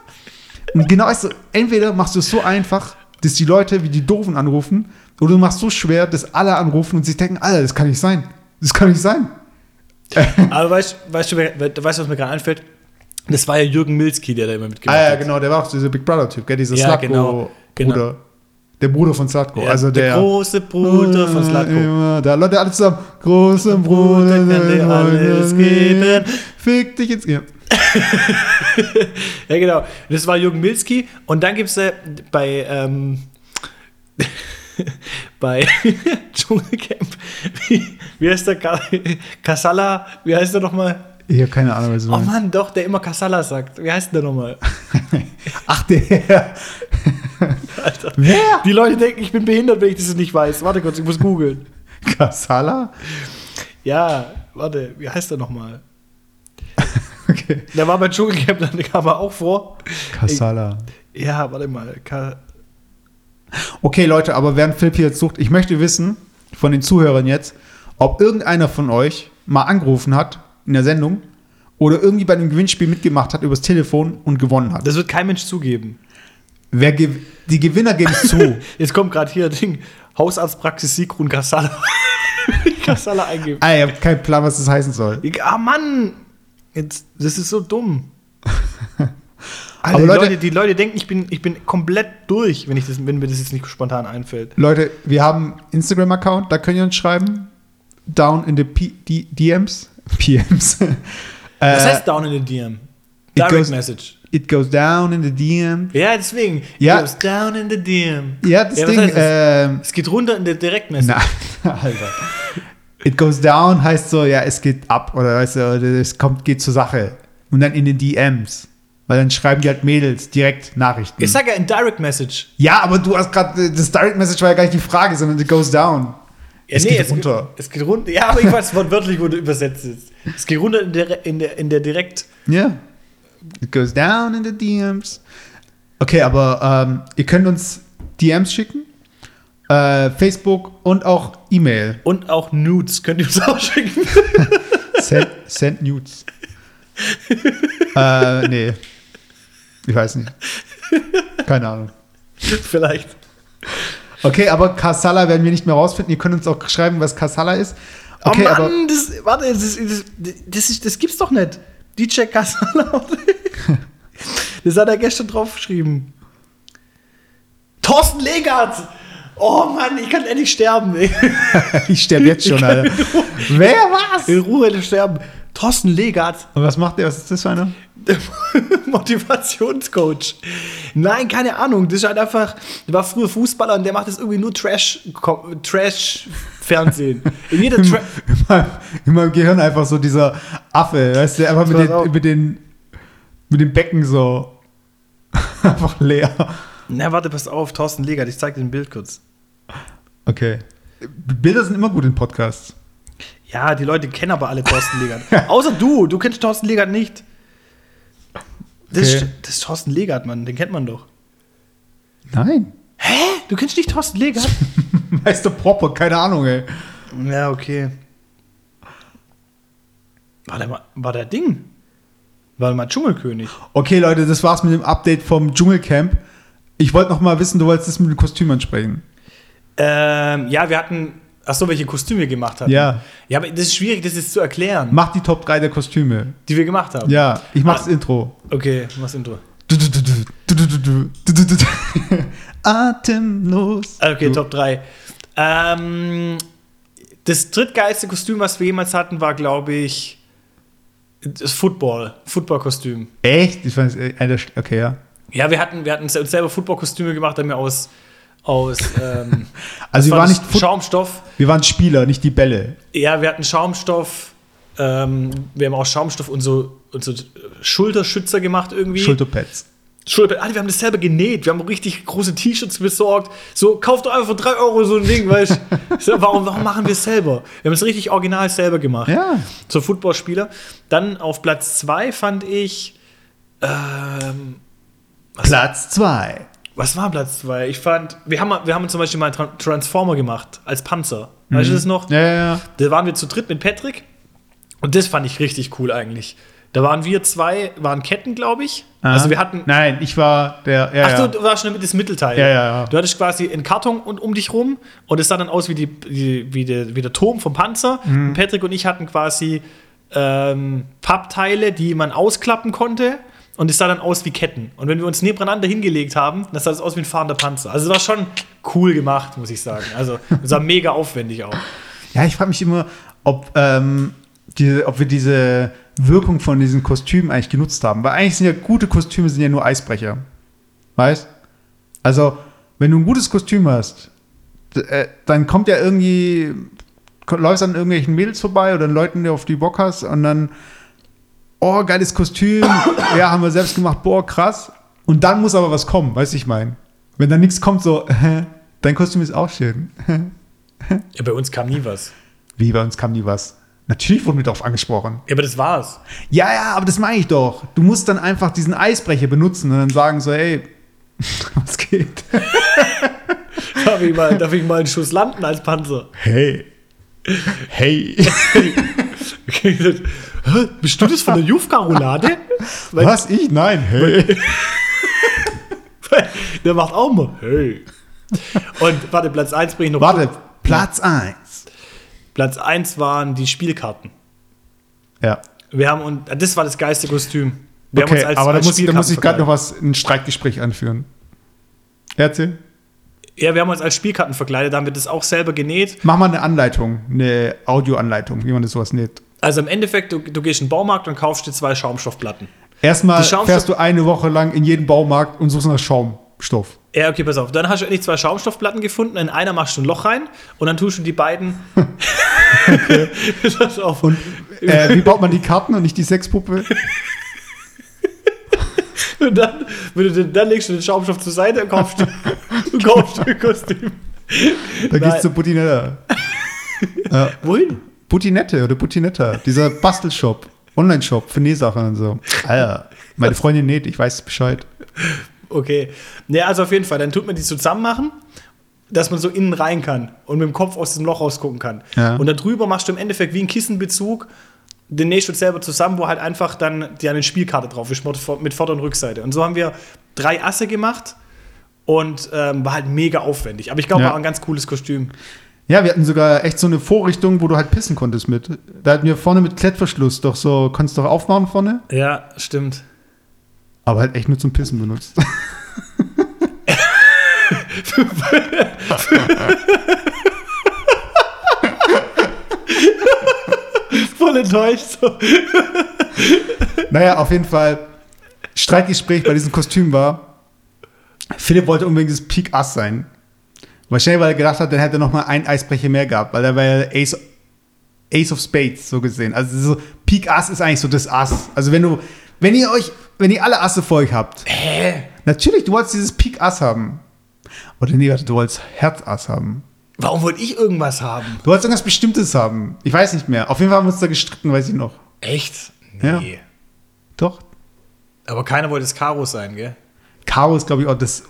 Und genau, weißt du, entweder machst du es so einfach, dass die Leute wie die Doofen anrufen, oder du machst es so schwer, dass alle anrufen und sich denken, Alter, das kann nicht sein. Das kann nicht sein.
Aber weißt, weißt du, weißt was mir gerade einfällt? Das war ja Jürgen Milski, der da immer mitgemacht
Ah ja,
hat.
genau, der war auch dieser Big Brother-Typ, gell? Dieser
Ja,
Slatko-Bruder.
genau, genau.
Der Bruder von Slatko.
Ja,
also der,
der große Bruder von Slatko.
Immer, da Leute alle zusammen. Großer Bruder,
kann dir alles geben.
Fick dich ins Ear.
Ja, genau. Das war Jürgen Milski. Und dann gibt es äh, bei, ähm, bei Dschungelcamp, wie, wie heißt der? Ka Kasala, wie heißt der nochmal?
Ich habe keine Ahnung, was du
Oh
meinst.
Mann, doch, der immer Kasala sagt. Wie heißt denn der nochmal?
Ach, der.
Alter.
Wer?
Die Leute denken, ich bin behindert, wenn ich das nicht weiß. Warte kurz, ich muss googeln.
Kasala?
Ja, warte, wie heißt der nochmal?
Okay.
Der war bei Dschungelcamp, dann kam er auch vor.
Kasala.
Ja, warte mal. Ka
Okay, Leute, aber während Philipp hier jetzt sucht, ich möchte wissen, von den Zuhörern jetzt, ob irgendeiner von euch mal angerufen hat in der Sendung oder irgendwie bei einem Gewinnspiel mitgemacht hat übers Telefon und gewonnen hat.
das wird kein Mensch zugeben.
Wer gew die Gewinner geben es zu.
Jetzt kommt gerade hier Ding, Hausarztpraxis Sigrun Kassala. Kassala eingeben.
ah, ich habe keinen Plan, was das heißen soll.
Ich, ah Mann! Jetzt, das ist so dumm. Alter,
Aber
die,
Leute-
Leute, die Leute denken, ich bin, ich bin komplett durch, wenn, ich das, wenn mir das jetzt nicht spontan einfällt.
Leute, wir haben einen Instagram-Account, da könnt ihr uns schreiben. Down in the P DMs. PMs.
Was
Äh,
heißt down in the DM?
it
Direct
goes-
Message.
It goes down in the DM.
Ja, deswegen.
Ja.
It goes down in the DM.
Ja, das
was
Ding.
heißt?
Ähm,
es geht runter in der Direct Message.
na, Alter. It goes down heißt so, ja, es geht ab oder weißt du, es kommt, geht zur Sache. Und dann in den DMs. Weil dann schreiben die halt Mädels direkt Nachrichten.
Ich sag ja in Direct Message.
ja, aber du hast gerade, das Direct Message war ja gar nicht die Frage, sondern it goes down. Es geht runter.
Es geht runter. Ja, aber ich weiß wortwörtlich, wo du übersetzt ist. Es geht runter in der, in der, in der Direkt.
Ja. It goes down in the DMs. Okay, aber ähm, ihr könnt uns DMs schicken. Äh, Facebook und auch E-Mail.
Und auch Nudes könnt ihr uns auch schicken.
Send, send Nudes. äh, nee. Ich weiß nicht. Keine Ahnung.
Vielleicht.
Okay, aber Kasala werden wir nicht mehr rausfinden. Ihr könnt uns auch schreiben, was Kasala ist. Okay,
oh
aber
Mann, das, warte, das, das, das, ist, das gibt's doch nicht. DJ Kasala. Das hat er gestern draufgeschrieben. Thorsten Legert! Oh Mann, ich kann endlich sterben. ey.
Ich sterbe jetzt schon, Alter. Wer was?
In Ruhe sterben. Thorsten Legert,
Und was macht der? Was ist das für einer?
Motivationscoach. Nein, keine Ahnung. Das ist halt einfach, der war früher Fußballer und der macht jetzt irgendwie nur Trash, Trash Fernsehen. In jeder Tra
In meinem, in meinem Gehirn einfach so dieser Affe, weißt du, einfach mit den, mit den, mit den Becken so einfach leer.
Na, warte, pass auf, Thorsten Legert, ich zeig dir ein Bild kurz.
Okay. Bilder sind immer gut in Podcasts.
Ja, die Leute kennen aber alle Thorsten Legert. Außer du, du kennst Thorsten Legert nicht. Das,
Okay.
ist, das ist Thorsten Legert, Mann, den kennt man doch.
Nein.
Hä? Du kennst nicht Thorsten Legert?
Meister Proper, keine Ahnung, ey.
ja, okay. War der, war der Ding? War der mal Dschungelkönig?
Okay, Leute, das war's mit dem Update vom Dschungelcamp. Ich wollte noch mal wissen, du wolltest das mit dem Kostüm ansprechen.
Ähm, ja, wir hatten. Ach so, welche Kostüme wir gemacht haben.
Ja.
Ja, aber das ist schwierig, das ist zu erklären.
Mach die Top 3 der Kostüme.
Die wir gemacht haben.
Ja, ich mach das Intro.
Okay,
mach das Intro. Atemlos.
Okay, Top 3. Ähm, das drittgeilste Kostüm, was wir jemals hatten, war, glaube ich, das Football. Football-Kostüm.
Echt? Ich fand es Okay, ja.
Ja, wir hatten, wir hatten selber Football-Kostüme gemacht, haben wir aus aus ähm,
Also, wir
war
waren, nicht
Schaumstoff.
wir waren Spieler, nicht die Bälle.
Ja, wir hatten Schaumstoff. Ähm, wir haben auch Schaumstoff und so, und so Schulterschützer gemacht irgendwie.
Schulterpads.
Schulter. Alter, wir haben das selber genäht. Wir haben richtig große T-Shirts besorgt. So, kauft doch einfach für 3 Euro so ein Ding, weißt du? Warum, warum machen wir es selber? Wir haben es richtig original selber gemacht.
Ja.
So Footballspieler. Dann auf Platz 2 fand ich. Ähm,
Platz 2.
was war Platz 2? Ich fand. Wir haben, wir haben zum Beispiel mal einen Tran- Transformer gemacht als Panzer. Weißt du das noch?
Ja, ja, ja.
Da waren wir zu dritt mit Patrick. Und das fand ich richtig cool eigentlich. Da waren wir zwei, waren Ketten, glaube ich. Also wir hatten.
Nein, ich war der. Ja,
Ach,
ja.
du, du warst schon mit das Mittelteil.
Ja, ja, ja.
Du hattest quasi einen Karton und um dich rum und es sah dann aus wie, die, wie, wie, der, wie der Turm vom Panzer.
Mhm.
Und Patrick und ich hatten quasi ähm, Pappteile, die man ausklappen konnte. Und es sah dann aus wie Ketten. Und wenn wir uns nebeneinander hingelegt haben, dann sah das aus wie ein fahrender Panzer. Also es war schon cool gemacht, muss ich sagen. Also es war mega aufwendig auch.
Ja, ich frage mich immer, ob, ähm, diese, ob wir diese Wirkung von diesen Kostümen eigentlich genutzt haben. Weil eigentlich sind ja gute Kostüme sind ja nur Eisbrecher. Weißt? Also, wenn du ein gutes Kostüm hast, äh, dann kommt ja irgendwie, läufst an irgendwelchen Mädels vorbei oder Leuten, die auf die Bock hast und dann, oh, geiles Kostüm, ja, haben wir selbst gemacht, boah, krass. Und dann muss aber was kommen, weißt du, ich meine. Wenn dann nichts kommt, so, dein Kostüm ist auch schön.
Ja, bei uns kam nie was.
Wie, bei uns kam nie was. Natürlich wurden wir darauf angesprochen.
Ja, aber das war's.
Ja, ja, aber das meine ich doch. Du musst dann einfach diesen Eisbrecher benutzen und dann sagen so, hey, was geht?
Darf ich mal, darf ich mal einen Schuss landen als Panzer?
Hey. Hey.
Hä? Bist du das von der Jufka-Roulade?
Was? Ich? Nein. Hey.
Der macht auch mal. Hey. Und warte, Platz 1 bringe ich noch.
Warte, Platz 1.
Platz 1 waren die Spielkarten.
Ja.
Wir haben und das war das geilste Kostüm. Wir
Okay, aber da muss, da
Spielkarten
muss ich gerade noch was, ein Streitgespräch anführen. Erzähl.
Ja, wir haben uns als Spielkarten verkleidet, da haben wir das auch selber genäht.
Mach mal eine Anleitung, eine Audioanleitung, wie man das sowas näht.
Also im Endeffekt, du, du gehst in den Baumarkt und kaufst dir zwei Schaumstoffplatten.
Erstmal
Schaumstoff-
fährst du eine Woche lang in jeden Baumarkt und suchst nach Schaumstoff.
Ja, okay, pass auf. Dann hast du endlich zwei Schaumstoffplatten gefunden. In einer machst du ein Loch rein und dann tust du die beiden. Pass auf.
Und äh, wie baut man die Karten und nicht die Sexpuppe?
Und dann, du den, dann legst du den Schaumstoff zur Seite und kaufst, und kaufst ein Kostüm.
Da
Nein.
gehst du zu Putinetta.
Wohin?
Putinette oder Putinetta, dieser Bastelshop, Online-Shop für Nähsachen und so. Alter, meine Freundin näht, ich weiß Bescheid.
Okay. Ja, also auf jeden Fall. Dann tut man die zusammen machen, dass man so innen rein kann und mit dem Kopf aus diesem Loch rausgucken kann.
Ja.
Und darüber machst du im Endeffekt wie einen Kissenbezug den nähst du selber zusammen, wo halt einfach dann die eine Spielkarte drauf ist mit mit Vorder- und Rückseite. Und so haben wir drei Asse gemacht und ähm, war halt mega aufwendig. Aber ich glaube,
Ja.
war ein ganz cooles Kostüm.
Ja, wir hatten sogar echt so eine Vorrichtung, wo du halt pissen konntest mit. Da hatten wir vorne mit Klettverschluss doch so, konntest du doch aufmachen vorne.
Ja, stimmt.
Aber halt echt nur zum Pissen benutzt.
Voll enttäuscht. So.
naja, auf jeden Fall, Streitgespräch bei diesem Kostüm war, Philipp wollte unbedingt das Peak Ass sein. Wahrscheinlich, weil er gedacht hat, dann hätte er noch mal ein Eisbrecher mehr gehabt, weil er war ja Ace, Ace of Spades, so gesehen. Also so, Peak Ass ist eigentlich so das Ass. Also wenn du, wenn ihr euch, wenn ihr alle Asse vor euch habt.
Hä?
Natürlich, du wolltest dieses Peak Ass haben. Oder nee, warte, du wolltest Herz Ass haben.
Warum wollte ich irgendwas haben?
Du wolltest irgendwas Bestimmtes haben. Ich weiß nicht mehr. Auf jeden Fall haben wir uns da gestritten, weiß ich noch.
Echt?
Ja.
Nee.
Doch.
Aber keiner wollte das Karo sein, gell?
Karo ist, glaube ich, auch das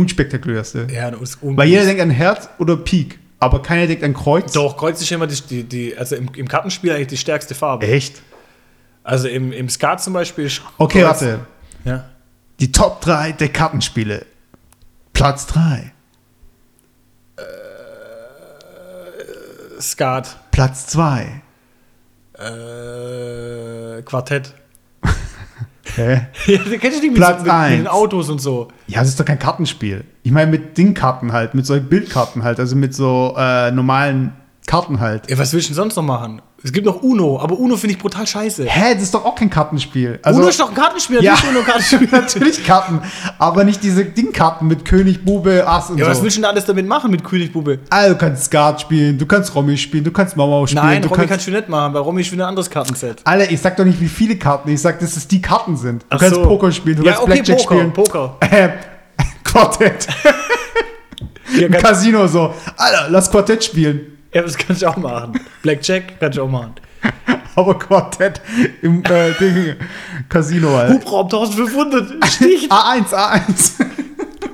unspektakulärste.
Ja, das ist
Weil jeder denkt an Herz oder Pik, aber keiner denkt an Kreuz.
Doch, Kreuz ist immer die, die, die also im, im Kartenspiel eigentlich die stärkste Farbe.
Echt?
Also im, im Skat zum Beispiel ist
Okay,
Kreuz-
warte.
Ja.
Die Top 3 der Kartenspiele. Platz 3.
Skat.
Platz 2.
Äh, Quartett.
Hä?
Ja, kennst du nicht mit, so, mit, mit den. Autos und so.
Ja, das ist doch kein Kartenspiel. Ich meine mit Dingkarten halt, mit solchen Bildkarten halt, also mit so äh, normalen Karten halt.
Ja, was willst du denn sonst noch machen? Es gibt noch Uno, aber Uno finde ich brutal scheiße.
Hä, das ist doch auch kein Kartenspiel. Also,
Uno ist doch ein Kartenspiel,
Ja.
natürlich Uno Kartenspiel.
natürlich Karten, aber nicht diese Dingkarten mit König, Bube, Ass und
Ja, was
so.
willst du denn alles damit machen mit Königbube?
Also, du kannst Skat spielen, du kannst Romy spielen, du kannst Mama spielen.
Nein,
du
Romy
kannst,
kannst du nicht machen, weil Romy ist wieder ein anderes Kartenset.
Alter, ich sag doch nicht, wie viele Karten. Ich sag, dass es die Karten sind. Du
Ach
kannst
so.
Poker spielen, du
ja,
kannst
okay,
Blackjack
Poker,
spielen.
Poker.
Äh, Quartett.
Ja,
Casino so. Alter, lass Quartett spielen.
Ja, das kannst du auch machen. Blackjack kannst du auch machen.
Aber Quartett im äh, Ding, Casino halt.
Hubraum 1500 sticht.
A1, A1.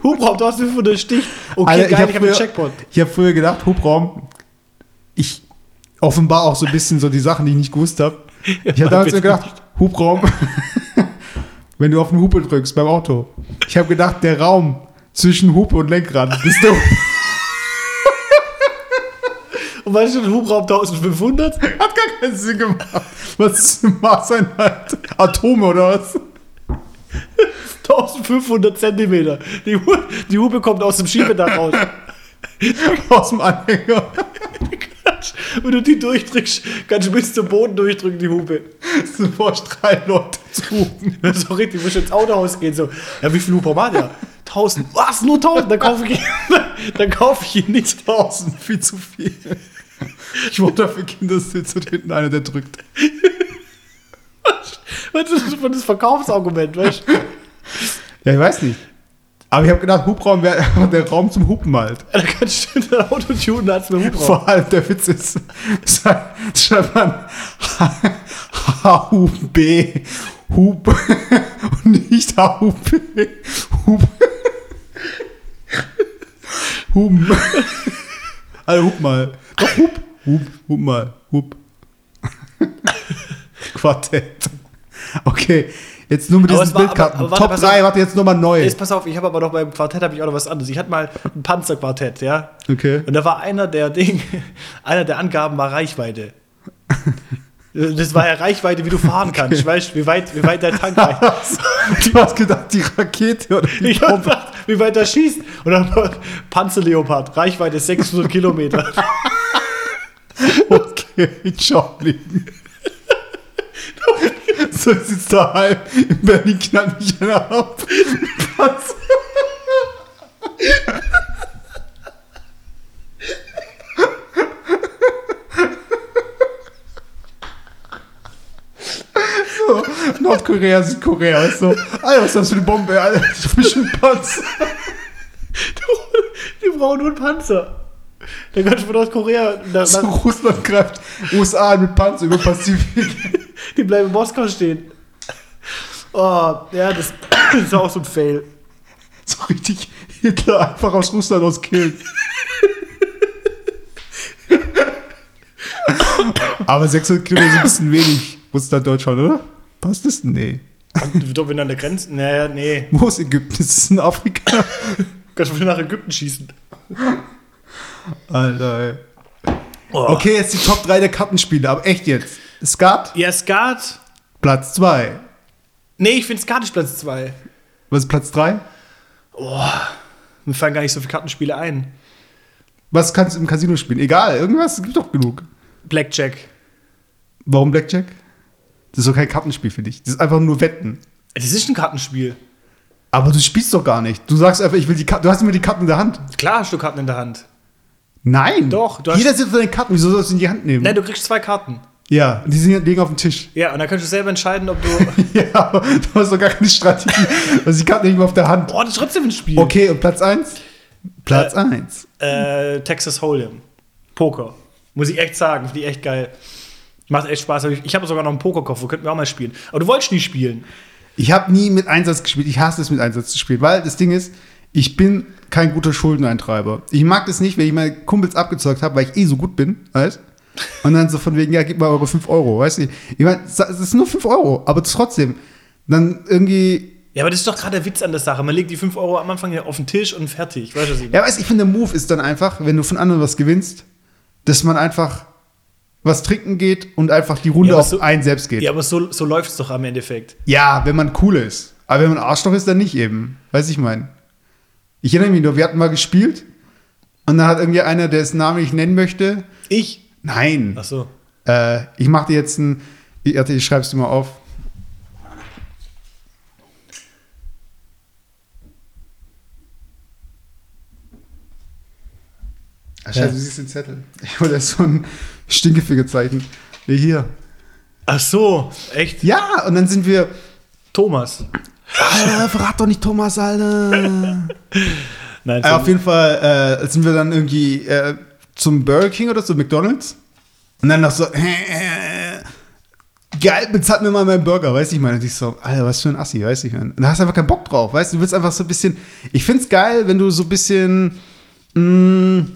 Hubraum 1500 sticht. Okay,
Alter,
geil,
hab
ich habe einen
früher-
Checkpoint.
Ich habe früher gedacht, Hubraum, ich offenbar auch so ein bisschen so die Sachen, die ich nicht gewusst habe. Ich habe damals gedacht, Hubraum, wenn du auf den Hupe drückst beim Auto. Ich habe gedacht, der Raum zwischen Hupe und Lenkrad ist der
Weißt du, ein Hubraum 1500?
Hat gar keinen Sinn gemacht. Was ist eine Maßeinheit? Atome oder was?
1500 Zentimeter. Die, Hu die Hupe kommt aus dem Schiebedach raus.
Aus dem Anhänger.
Wenn du die durchdrückst, kannst du bis zum Boden durchdrücken, die Hupe.
Das sind vor drei Leute zu rufen.
Das ist doch richtig, du musst ins Autohaus gehen. So, ja, wie viel Hubraum hat der? 1000. Was? Nur 1000? Dann kaufe ich, dann kaufe ich ihn nicht.
Tausend, viel zu viel. Ich wollte dafür Kindersitz und hinten einer, der drückt.
Was ist das für das Verkaufsargument, weißt du?
Ja, ich weiß nicht. Aber ich habe gedacht, Hubraum wäre einfach der Raum zum Hupen halt.
Da kannst du dein Auto tunen, als mit Hubraum.
Vor allem der Witz ist, schreibt man H-U-B, Hub und nicht H-U-B, Hub. Huben. Also Hub mal. Doch, Hub. Hub, Hub mal. Hub. Quartett. Okay, jetzt nur mit
Aber
diesen
es war- aber-
Bildkarten.
aber warte,
Top
pass
3,
auf.
warte, jetzt nochmal neu.
Jetzt pass auf, ich habe aber noch beim Quartett habe ich auch noch was anderes. Ich hatte mal ein Panzerquartett, ja.
Okay.
Und da war einer der Ding, einer der Angaben war Reichweite. Das war ja Reichweite, wie du fahren kannst, weißt du, wie weit, wie weit dein Tank reicht.
Du hast gedacht, die Rakete oder die
Ich hab gedacht, wie weit er schießt. Und dann Panzerleopard, Reichweite 600 Kilometer.
Okay, ich schau liegen. So sitzt daheim. In Berlin knallt mich einer ab. Was? So, Nordkorea, Südkorea, weißt du? Alter, was ist das für eine Bombe, Alter? Das ist ein Panzer.
Die brauchen nur einen Panzer. Dann kannst du von Nordkorea, na,
So,
na,
Russland greift USA mit Panzer über Pazifik.
die bleiben in Moskau stehen. Oh, ja, das ist auch so ein Fail.
So richtig Hitler einfach aus Russland aus killen. Aber 600 Kilometer sind ein bisschen wenig. Russland, Deutschland, oder? Passt das? Nee.
Doch, wenn an der Grenze. Naja, nee.
Wo ist Ägypten? Ist das in Afrika?
Kannst du wieder nach Ägypten schießen.
Alter, ey.
Oh.
Okay, jetzt die Top 3 der Kartenspiele, aber echt jetzt. Skat,
Ja, Skat.
Platz 2.
Nee, ich finde Skat ist Platz 2.
Was ist Platz 3?
Mir fallen gar nicht so viele Kartenspiele ein.
Was kannst du im Casino spielen? Egal, irgendwas, es gibt doch genug.
Blackjack.
Warum Blackjack? Das ist doch kein Kartenspiel für dich. Das ist einfach nur Wetten.
Das ist ein Kartenspiel.
Aber du spielst doch gar nicht. Du sagst einfach, ich will die Karten. Du hast immer die Karten in der Hand.
Klar hast du Karten in der Hand.
Nein.
Doch, du hast-
Jeder sitzt auf deinen Karten. Wieso sollst du in die Hand nehmen?
Nein, du kriegst zwei Karten.
Ja, und die sind, liegen auf dem Tisch.
Ja, und dann kannst du selber entscheiden, ob du.
Ja, aber du hast doch gar keine Strategie. Also die Karten liegen auf der Hand.
Boah, das ist trotzdem ein Spiel.
Okay, und Platz 1? Platz
Äh,
1.
Äh, Texas Hold'em. Poker. Muss ich echt sagen, finde ich echt geil. Macht echt Spaß. Ich habe sogar noch einen Pokerkoffer, könnten wir auch mal spielen. Aber du wolltest nie spielen.
Ich habe nie mit Einsatz gespielt. Ich hasse es, mit Einsatz zu spielen. Weil das Ding ist, ich bin kein guter Schuldeneintreiber. Ich mag das nicht, wenn ich meine Kumpels abgezeugt habe, weil ich eh so gut bin, weißt Und dann so von wegen, ja, gib mal eure 5 Euro, weißt du? Ich meine, es ist nur 5 Euro, aber trotzdem. Dann irgendwie
Ja, aber das ist doch gerade der Witz an der Sache. Man legt die 5 Euro am Anfang auf den Tisch und fertig. Weißt du, was ich
Ja, weißt du, ich finde, der Move ist dann einfach, wenn du von anderen was gewinnst, dass man einfach was trinken geht und einfach die Runde
Ja,
auf
so-
einen selbst geht.
Ja,
Ja.
aber so, so läuft es doch am Endeffekt.
wenn man cool ist. Aber wenn man Arschloch ist, dann nicht eben. Weiß ich mein. Ich erinnere mich nur, wir hatten mal gespielt und dann hat irgendwie einer, der dessen Namen ich nennen möchte.
Ich?
Nein.
Ach so.
Äh, ich mache dir jetzt ein. Ich, ich schreib's dir mal auf. Ach, scheiße,
Ja.
du siehst den Zettel. Ich wollte so ein Stinkefinger-Zeichen. Nee, hier.
Ach so, echt?
Ja, und dann sind wir.
Thomas.
Alter, verrat doch nicht Thomas, Alter.
Nein,
äh, auf jeden Fall äh, sind wir dann irgendwie äh, zum Burger King oder zu McDonalds. Und dann noch so, äh, geil, bezahlt mir mal meinen Burger, weißt du, ich meine, und ich so, Alter, was für ein Assi, weißt du, ich meine. Und da hast du einfach keinen Bock drauf, weißt du, du willst einfach so ein bisschen, ich find's geil, wenn du so ein bisschen, mh,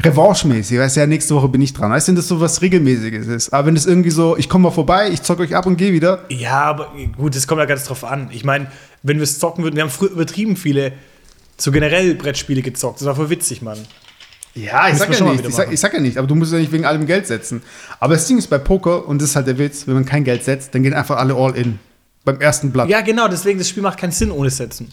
Revanche-mäßig, weißt du, ja, nächste Woche bin ich dran, weißt du, wenn das so was Regelmäßiges ist. Aber wenn das irgendwie so, ich komme mal vorbei, ich zock euch ab und gehe wieder,
Ja, aber gut, das kommt ja ganz drauf an. Ich meine, wenn wir es zocken würden, wir haben früher übertrieben viele so generell Brettspiele gezockt. Das war voll witzig, Mann.
Ja, ich sag ja nicht, ich sag, ich sag ja nicht, aber du musst ja nicht wegen allem Geld setzen. Aber das Ding ist bei Poker, und das ist halt der Witz, wenn man kein Geld setzt, dann gehen einfach alle all in. Beim ersten Blatt.
Ja, genau, deswegen, das Spiel macht keinen Sinn ohne Setzen.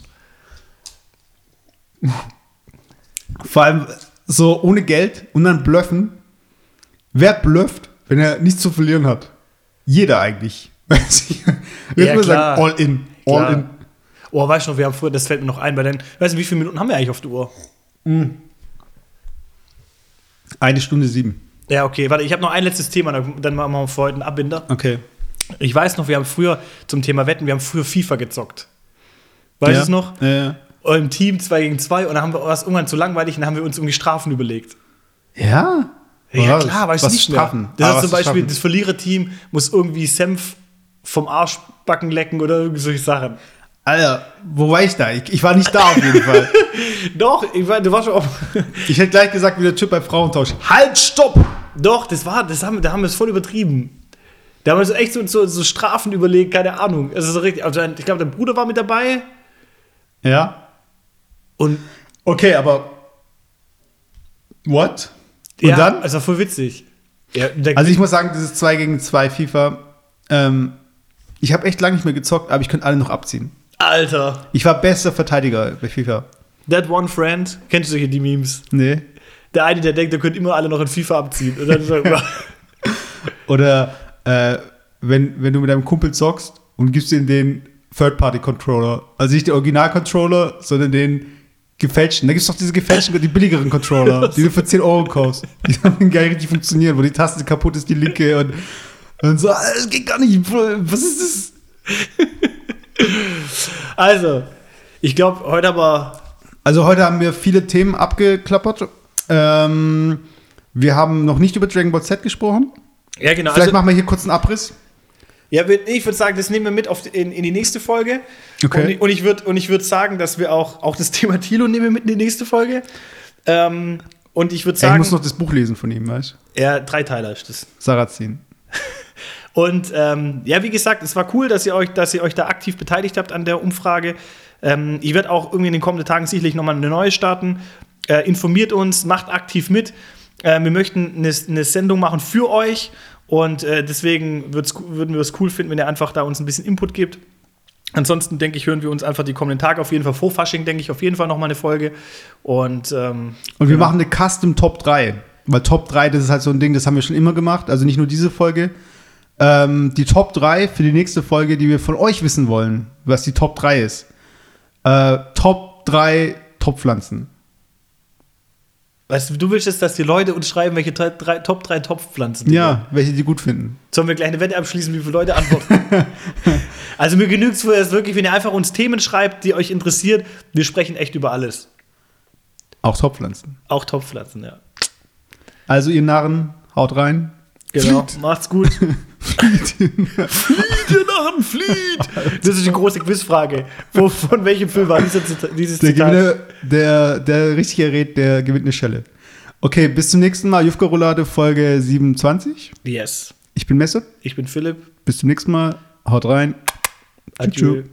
Vor allem so ohne Geld und dann bluffen. Wer blufft, wenn er nichts zu verlieren hat? Jeder eigentlich. Ich.
Ja,
würde
klar.
sagen, all in. All
Klar.
in.
Oh, weißt du noch, wir haben früher, das fällt mir noch ein, bei den, weißt du, wie viele Minuten haben wir eigentlich auf der Uhr?
Eine Stunde sieben.
Ja, okay, warte, ich habe noch ein letztes Thema, dann dann machen wir für heute einen Abbinder.
Okay.
Ich weiß noch, wir haben früher zum Thema Wetten, wir haben früher FIFA gezockt. Weißt du
ja.
es noch?
Ja, ja.
Im Team 2 gegen 2 und dann haben wir was irgendwann zu langweilig und dann haben wir uns irgendwie Strafen überlegt.
Ja?
Ja, klar, weißt du
Was
nicht
straffen?
mehr. Das
Aber
ist zum Beispiel,
straffen?
das Verliererteam muss irgendwie Senf vom Arschbacken lecken oder irgendwie solche Sachen.
Alter, wo war ich da? Ich, ich war nicht da auf jeden Fall.
Doch, ich weiß, du warst schon auf.
Ich hätte gleich gesagt, wie der Typ bei Frauentausch. Halt, stopp!
Doch, das war, das haben, da haben wir es voll übertrieben. Da haben wir so echt so, so, so Strafen überlegt, keine Ahnung. Also so richtig, also ich glaube, dein Bruder war mit dabei
Ja.
Und
Okay, aber. What? Und
ja,
dann?
Es war voll witzig. Ja,
Also ich muss sagen, dieses 2 gegen 2 FIFA, ähm, ich habe echt lange nicht mehr gezockt, aber ich könnte alle noch abziehen.
Alter,
Ich war bester Verteidiger bei FIFA.
that one friend, kennst du solche die Memes?
Nee.
Der eine, der denkt, der könnte immer alle noch in FIFA abziehen.
Oder äh, wenn, wenn du mit deinem Kumpel zockst und gibst ihm den Third-Party-Controller. Also nicht den Original-Controller, sondern den gefälschten. Da gibt es doch diese gefälschten, die billigeren Controller, die du für 10 Euro kaufst. Die gar nicht richtig funktionieren, wo die Taste kaputt ist, die linke und, und so, "Ah, das geht gar nicht. Was ist das?
also, ich glaube, heute aber.
Also heute haben wir viele Themen abgeklappert. Ähm, wir haben noch nicht über Dragon Ball Z gesprochen.
Ja, genau.
Vielleicht
also,
machen wir hier kurz einen Abriss.
Ja, ich würde sagen, das nehmen wir mit auf, in, in die nächste Folge.
Okay.
Und, ich- und ich würde würd sagen, dass wir auch, auch das Thema Tilo nehmen wir mit in die nächste Folge. Ähm, und ich würde
Ja, ich
sagen,
muss noch das Buch lesen von ihm, weißt du?
ja, Dreiteiler ist das.
Sarrazin.
Und ähm, ja, wie gesagt, es war cool, dass ihr euch, dass ihr euch da aktiv beteiligt habt an der Umfrage. Ähm, ich werde auch irgendwie in den kommenden Tagen sicherlich nochmal eine neue starten. Äh, informiert uns, macht aktiv mit. Äh, wir möchten eine, eine Sendung machen für euch und äh, deswegen würden wir es cool finden, wenn ihr einfach da uns ein bisschen Input gibt. Ansonsten denke ich, hören wir uns einfach die kommenden Tage auf jeden Fall vor Fasching, denke ich, auf jeden Fall noch mal eine Folge. Und, ähm,
Und wir
genau.
machen eine Custom Top 3. Weil Top 3, das ist halt so ein Ding, das haben wir schon immer gemacht. Also nicht nur diese Folge. Ähm, die Top 3 für die nächste Folge, die wir von euch wissen wollen, was die Top 3 ist. Äh, Top 3 Topfpflanzen.
Weißt du, du willst jetzt, dass die Leute uns schreiben, welche drei, drei, Top 3 Topfpflanzen die
Ja, welche die gut finden.
Sollen wir gleich eine Wette abschließen, wie viele Leute antworten? also mir genügt es wirklich, wenn ihr einfach uns Themen schreibt, die euch interessiert. Wir sprechen echt über alles.
Auch Topfpflanzen.
Auch Topfpflanzen, ja.
Also ihr Narren, haut rein.
Genau. Macht's gut. flieht, ihr Narren, flieht! Das ist die große Quizfrage. Wo, von welchem Film war dieser dieses
Der,
Zitat?
Gewinner, der, der richtig errät, der gewinnt eine Schelle. Okay, bis zum nächsten Mal. Jufka Roulade Folge 27.
Yes.
Ich bin Messe.
Ich bin Philipp.
Bis zum nächsten Mal. Haut rein.
Adieu.
Tschüss.